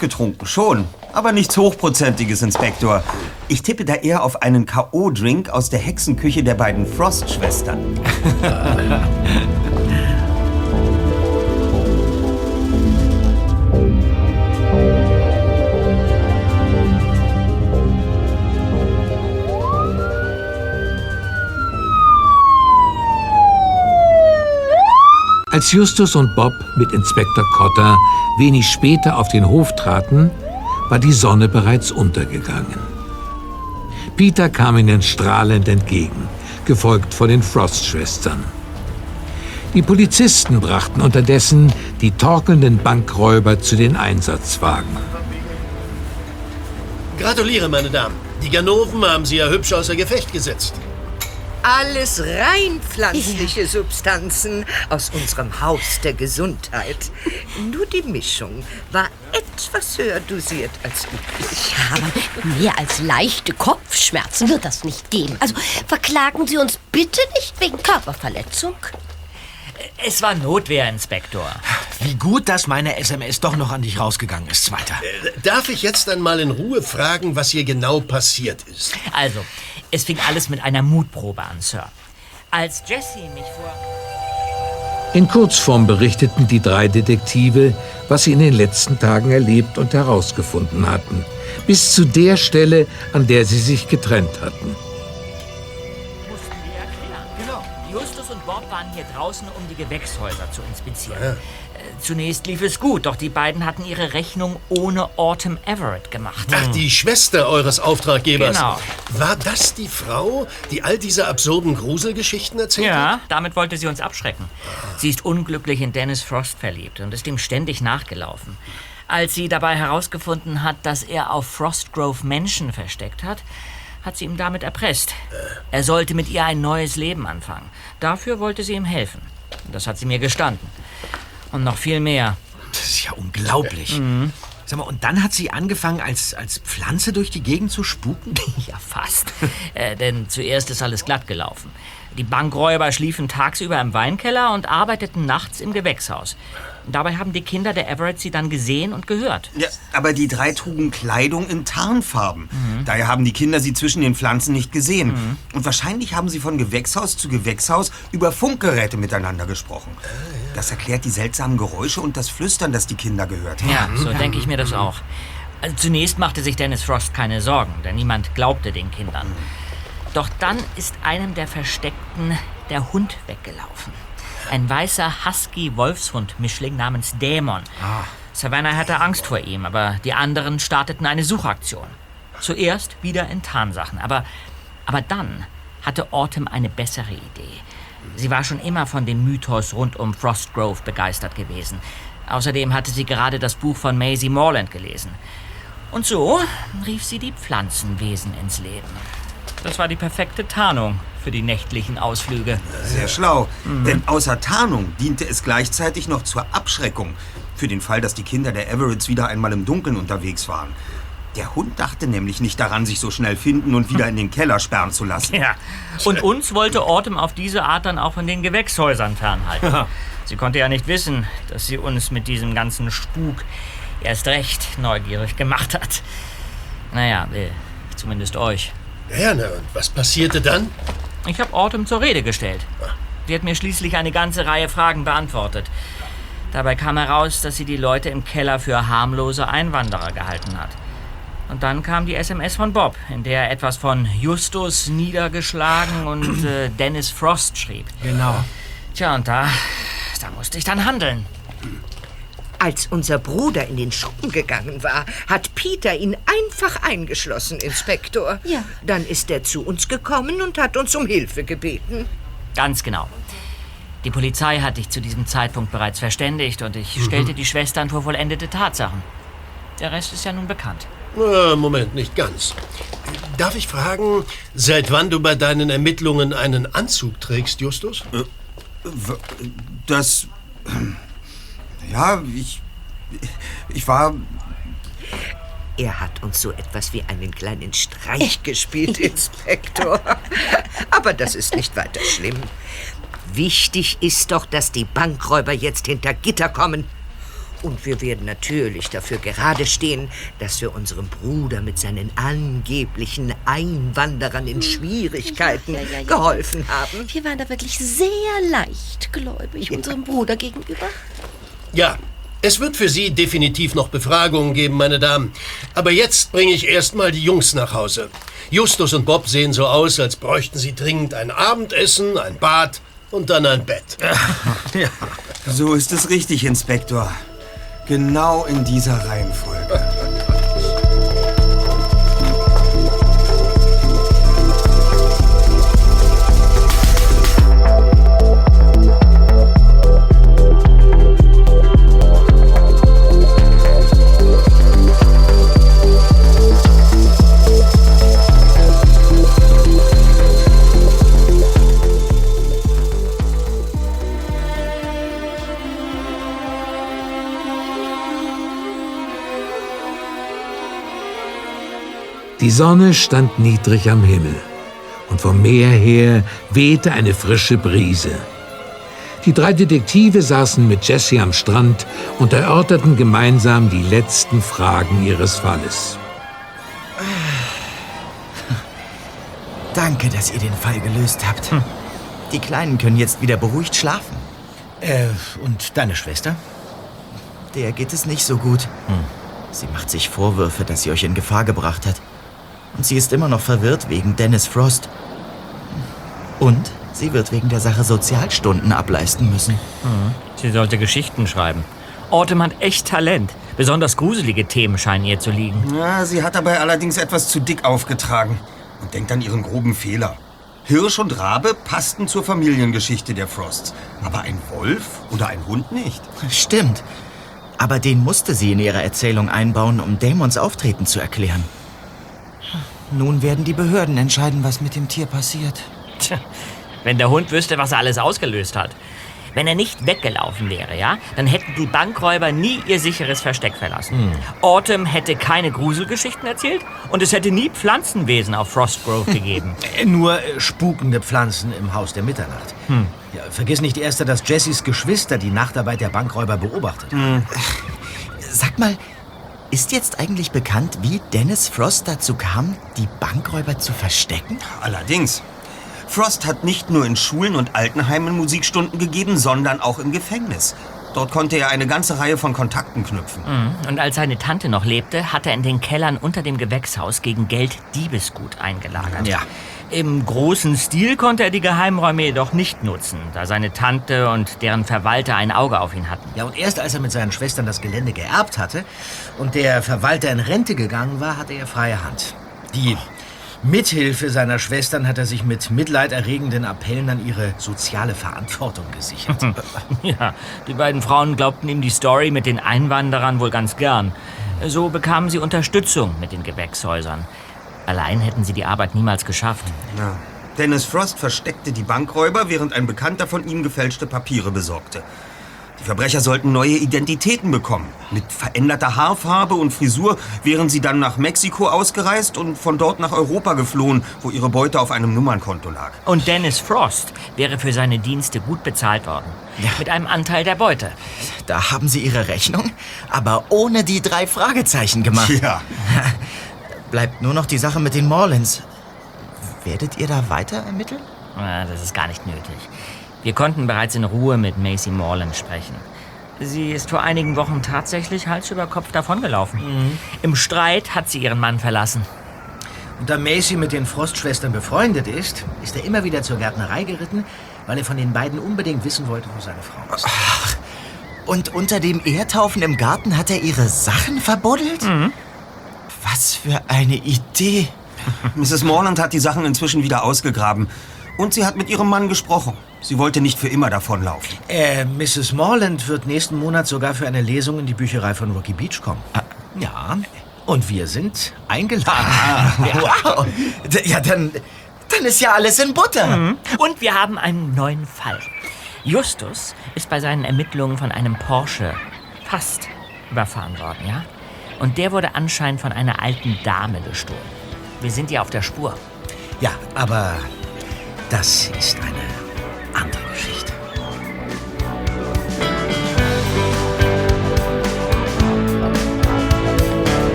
Getrunken schon, aber nichts Hochprozentiges, Inspektor. Ich tippe da eher auf einen K.O.-Drink aus der Hexenküche der beiden Frost-Schwestern.
Als Justus und Bob mit Inspektor Cotter wenig später auf den Hof traten, war die Sonne bereits untergegangen. Peter kam ihnen strahlend entgegen, gefolgt von den Frost-Schwestern. Die Polizisten brachten unterdessen die torkelnden Bankräuber zu den Einsatzwagen.
Gratuliere, meine Damen. Die Ganoven haben Sie ja hübsch außer Gefecht gesetzt.
Alles rein pflanzliche Substanzen aus unserem Haus der Gesundheit. Nur die Mischung war etwas höher dosiert als üblich.
Ja, aber mehr als leichte Kopfschmerzen wird das nicht geben. Also verklagen Sie uns bitte nicht wegen Körperverletzung.
Es war Notwehr, Inspektor.
Wie gut, dass meine SMS doch noch an dich rausgegangen ist, Zweiter.
Darf ich jetzt einmal in Ruhe fragen, was hier genau passiert ist?
Also, es fing alles mit einer Mutprobe an, Sir. Als Jesse mich vor...
In Kurzform berichteten die drei Detektive, was sie in den letzten Tagen erlebt und herausgefunden hatten. Bis zu der Stelle, an der sie sich getrennt hatten.
Hier draußen, um die Gewächshäuser zu inspizieren. Äh, Zunächst lief es gut, doch die beiden hatten ihre Rechnung ohne Autumn Everett gemacht.
Ach, die Schwester eures Auftraggebers.
Genau.
War das die Frau, die all diese absurden Gruselgeschichten erzählt
Ja,
hat?
damit wollte sie uns abschrecken. Sie ist unglücklich in Dennis Frost verliebt und ist ihm ständig nachgelaufen. Als sie dabei herausgefunden hat, dass er auf Frostgrove Menschen versteckt hat, hat sie ihn damit erpresst. Er sollte mit ihr ein neues Leben anfangen. Dafür wollte sie ihm helfen. Das hat sie mir gestanden. Und noch viel mehr.
Das ist ja unglaublich.
Mhm.
Sag mal, und dann hat sie angefangen, als, als Pflanze durch die Gegend zu spuken?
Ja, fast. äh, denn zuerst ist alles glatt gelaufen. Die Bankräuber schliefen tagsüber im Weinkeller und arbeiteten nachts im Gewächshaus. Dabei haben die Kinder der Everett sie dann gesehen und gehört.
Ja, aber die drei trugen Kleidung in Tarnfarben. Daher haben die Kinder sie zwischen den Pflanzen nicht gesehen. Und wahrscheinlich haben sie von Gewächshaus zu Gewächshaus über Funkgeräte miteinander gesprochen. Das erklärt die seltsamen Geräusche und das Flüstern, das die Kinder gehört haben.
Ja, so denke ich mir das auch. Also zunächst machte sich Dennis Frost keine Sorgen, denn niemand glaubte den Kindern. Doch dann ist einem der Versteckten der Hund weggelaufen. Ein weißer Husky-Wolfshund-Mischling namens Dämon. Savannah hatte Angst vor ihm, aber die anderen starteten eine Suchaktion. Zuerst wieder in Tarnsachen, aber, aber dann hatte Autumn eine bessere Idee. Sie war schon immer von dem Mythos rund um Frostgrove begeistert gewesen. Außerdem hatte sie gerade das Buch von Maisie Morland gelesen. Und so rief sie die Pflanzenwesen ins Leben. Das war die perfekte Tarnung für die nächtlichen Ausflüge.
Sehr schlau. Denn außer Tarnung diente es gleichzeitig noch zur Abschreckung. Für den Fall, dass die Kinder der Everetts wieder einmal im Dunkeln unterwegs waren. Der Hund dachte nämlich nicht daran, sich so schnell finden und wieder in den Keller sperren zu lassen.
Ja, und uns wollte Autumn auf diese Art dann auch von den Gewächshäusern fernhalten.
Ja.
Sie konnte ja nicht wissen, dass sie uns mit diesem ganzen Spuk erst recht neugierig gemacht hat. Naja, äh, zumindest euch.
Ja, na, und was passierte dann?
Ich habe Autumn zur Rede gestellt. Sie hat mir schließlich eine ganze Reihe Fragen beantwortet. Dabei kam heraus, dass sie die Leute im Keller für harmlose Einwanderer gehalten hat. Und dann kam die SMS von Bob, in der er etwas von Justus niedergeschlagen und äh, Dennis Frost schrieb.
Genau.
Tja, und da, da musste ich dann handeln.
Als unser Bruder in den Schuppen gegangen war, hat Peter ihn einfach eingeschlossen, Inspektor. Ja. Dann ist er zu uns gekommen und hat uns um Hilfe gebeten.
Ganz genau. Die Polizei hat dich zu diesem Zeitpunkt bereits verständigt und ich
Mhm.
stellte die Schwestern vor vollendete Tatsachen. Der Rest ist ja nun bekannt.
Äh, Moment, nicht ganz. Darf ich fragen, seit wann du bei deinen Ermittlungen einen Anzug trägst, Justus?
Das. Ja, ich. Ich war.
Er hat uns so etwas wie einen kleinen Streich gespielt, Inspektor. Aber das ist nicht weiter schlimm. Wichtig ist doch, dass die Bankräuber jetzt hinter Gitter kommen. Und wir werden natürlich dafür gerade stehen, dass wir unserem Bruder mit seinen angeblichen Einwanderern in Schwierigkeiten
Ja, ja, ja, ja.
geholfen haben.
Wir waren da wirklich sehr leichtgläubig unserem Bruder gegenüber.
Ja, es wird für Sie definitiv noch Befragungen geben, meine Damen. Aber jetzt bringe ich erstmal die Jungs nach Hause. Justus und Bob sehen so aus, als bräuchten sie dringend ein Abendessen, ein Bad und dann ein Bett.
Ja, so ist es richtig, Inspektor. Genau in dieser Reihenfolge.
Die Sonne stand niedrig am Himmel und vom Meer her wehte eine frische Brise. Die drei Detektive saßen mit Jesse am Strand und erörterten gemeinsam die letzten Fragen ihres Falles.
Danke, dass ihr den Fall gelöst habt. Die Kleinen können jetzt wieder beruhigt schlafen.
Äh, und deine Schwester?
Der geht es nicht so gut. Sie macht sich Vorwürfe, dass sie euch in Gefahr gebracht hat. Und sie ist immer noch verwirrt wegen Dennis Frost. Und sie wird wegen der Sache Sozialstunden ableisten müssen.
Mhm. Sie sollte Geschichten schreiben. Autumn hat echt Talent. Besonders gruselige Themen scheinen ihr zu liegen.
Ja, sie hat dabei allerdings etwas zu dick aufgetragen und denkt an ihren groben Fehler. Hirsch und Rabe passten zur Familiengeschichte der Frosts, aber ein Wolf oder ein Hund nicht.
Stimmt. Aber den musste sie in ihre Erzählung einbauen, um Damons Auftreten zu erklären. Nun werden die Behörden entscheiden, was mit dem Tier passiert.
Tja, wenn der Hund wüsste, was er alles ausgelöst hat. Wenn er nicht weggelaufen wäre, ja, dann hätten die Bankräuber nie ihr sicheres Versteck verlassen.
Hm.
Autumn hätte keine Gruselgeschichten erzählt und es hätte nie Pflanzenwesen auf Frostgrove gegeben.
Äh, Nur äh, spukende Pflanzen im Haus der Mitternacht.
Hm.
Ja, vergiss nicht erst, dass Jessys Geschwister die Nachtarbeit der Bankräuber beobachtet.
Sag mal, ist jetzt eigentlich bekannt, wie Dennis Frost dazu kam, die Bankräuber zu verstecken?
Allerdings. Frost hat nicht nur in Schulen und Altenheimen Musikstunden gegeben, sondern auch im Gefängnis. Dort konnte er eine ganze Reihe von Kontakten knüpfen.
Mhm. Und als seine Tante noch lebte, hat er in den Kellern unter dem Gewächshaus gegen Geld Diebesgut eingelagert.
Ja.
Im großen Stil konnte er die Geheimräume jedoch nicht nutzen, da seine Tante und deren Verwalter ein Auge auf ihn hatten.
Ja, und erst als er mit seinen Schwestern das Gelände geerbt hatte und der Verwalter in Rente gegangen war, hatte er freie Hand. Die Mithilfe seiner Schwestern hat er sich mit mitleiderregenden Appellen an ihre soziale Verantwortung gesichert.
Ja, die beiden Frauen glaubten ihm die Story mit den Einwanderern wohl ganz gern. So bekamen sie Unterstützung mit den Gewächshäusern. Allein hätten sie die Arbeit niemals geschafft.
Ja. Dennis Frost versteckte die Bankräuber, während ein Bekannter von ihm gefälschte Papiere besorgte. Die Verbrecher sollten neue Identitäten bekommen. Mit veränderter Haarfarbe und Frisur wären sie dann nach Mexiko ausgereist und von dort nach Europa geflohen, wo ihre Beute auf einem Nummernkonto lag.
Und Dennis Frost wäre für seine Dienste gut bezahlt worden. Mit einem Anteil der Beute.
Da haben sie ihre Rechnung, aber ohne die drei Fragezeichen gemacht.
Ja.
Bleibt nur noch die Sache mit den Morlins. Werdet ihr da weiter ermitteln?
Ah, Das ist gar nicht nötig. Wir konnten bereits in Ruhe mit Macy Morland sprechen. Sie ist vor einigen Wochen tatsächlich Hals über Kopf davongelaufen. Im Streit hat sie ihren Mann verlassen.
Und da Macy mit den Frostschwestern befreundet ist, ist er immer wieder zur Gärtnerei geritten, weil er von den beiden unbedingt wissen wollte, wo seine Frau ist.
Und unter dem Erdhaufen im Garten hat er ihre Sachen verbuddelt? Was für eine Idee.
Mrs. Morland hat die Sachen inzwischen wieder ausgegraben. Und sie hat mit ihrem Mann gesprochen. Sie wollte nicht für immer davonlaufen.
Äh, Mrs. Morland wird nächsten Monat sogar für eine Lesung in die Bücherei von Rocky Beach kommen. Ja, und wir sind eingeladen.
Wow. D- Ja, dann, dann ist ja alles in Butter.
Mhm. Und wir haben einen neuen Fall. Justus ist bei seinen Ermittlungen von einem Porsche fast überfahren worden, ja? Und der wurde anscheinend von einer alten Dame gestohlen. Wir sind ihr auf der Spur.
Ja, aber das ist eine andere Geschichte.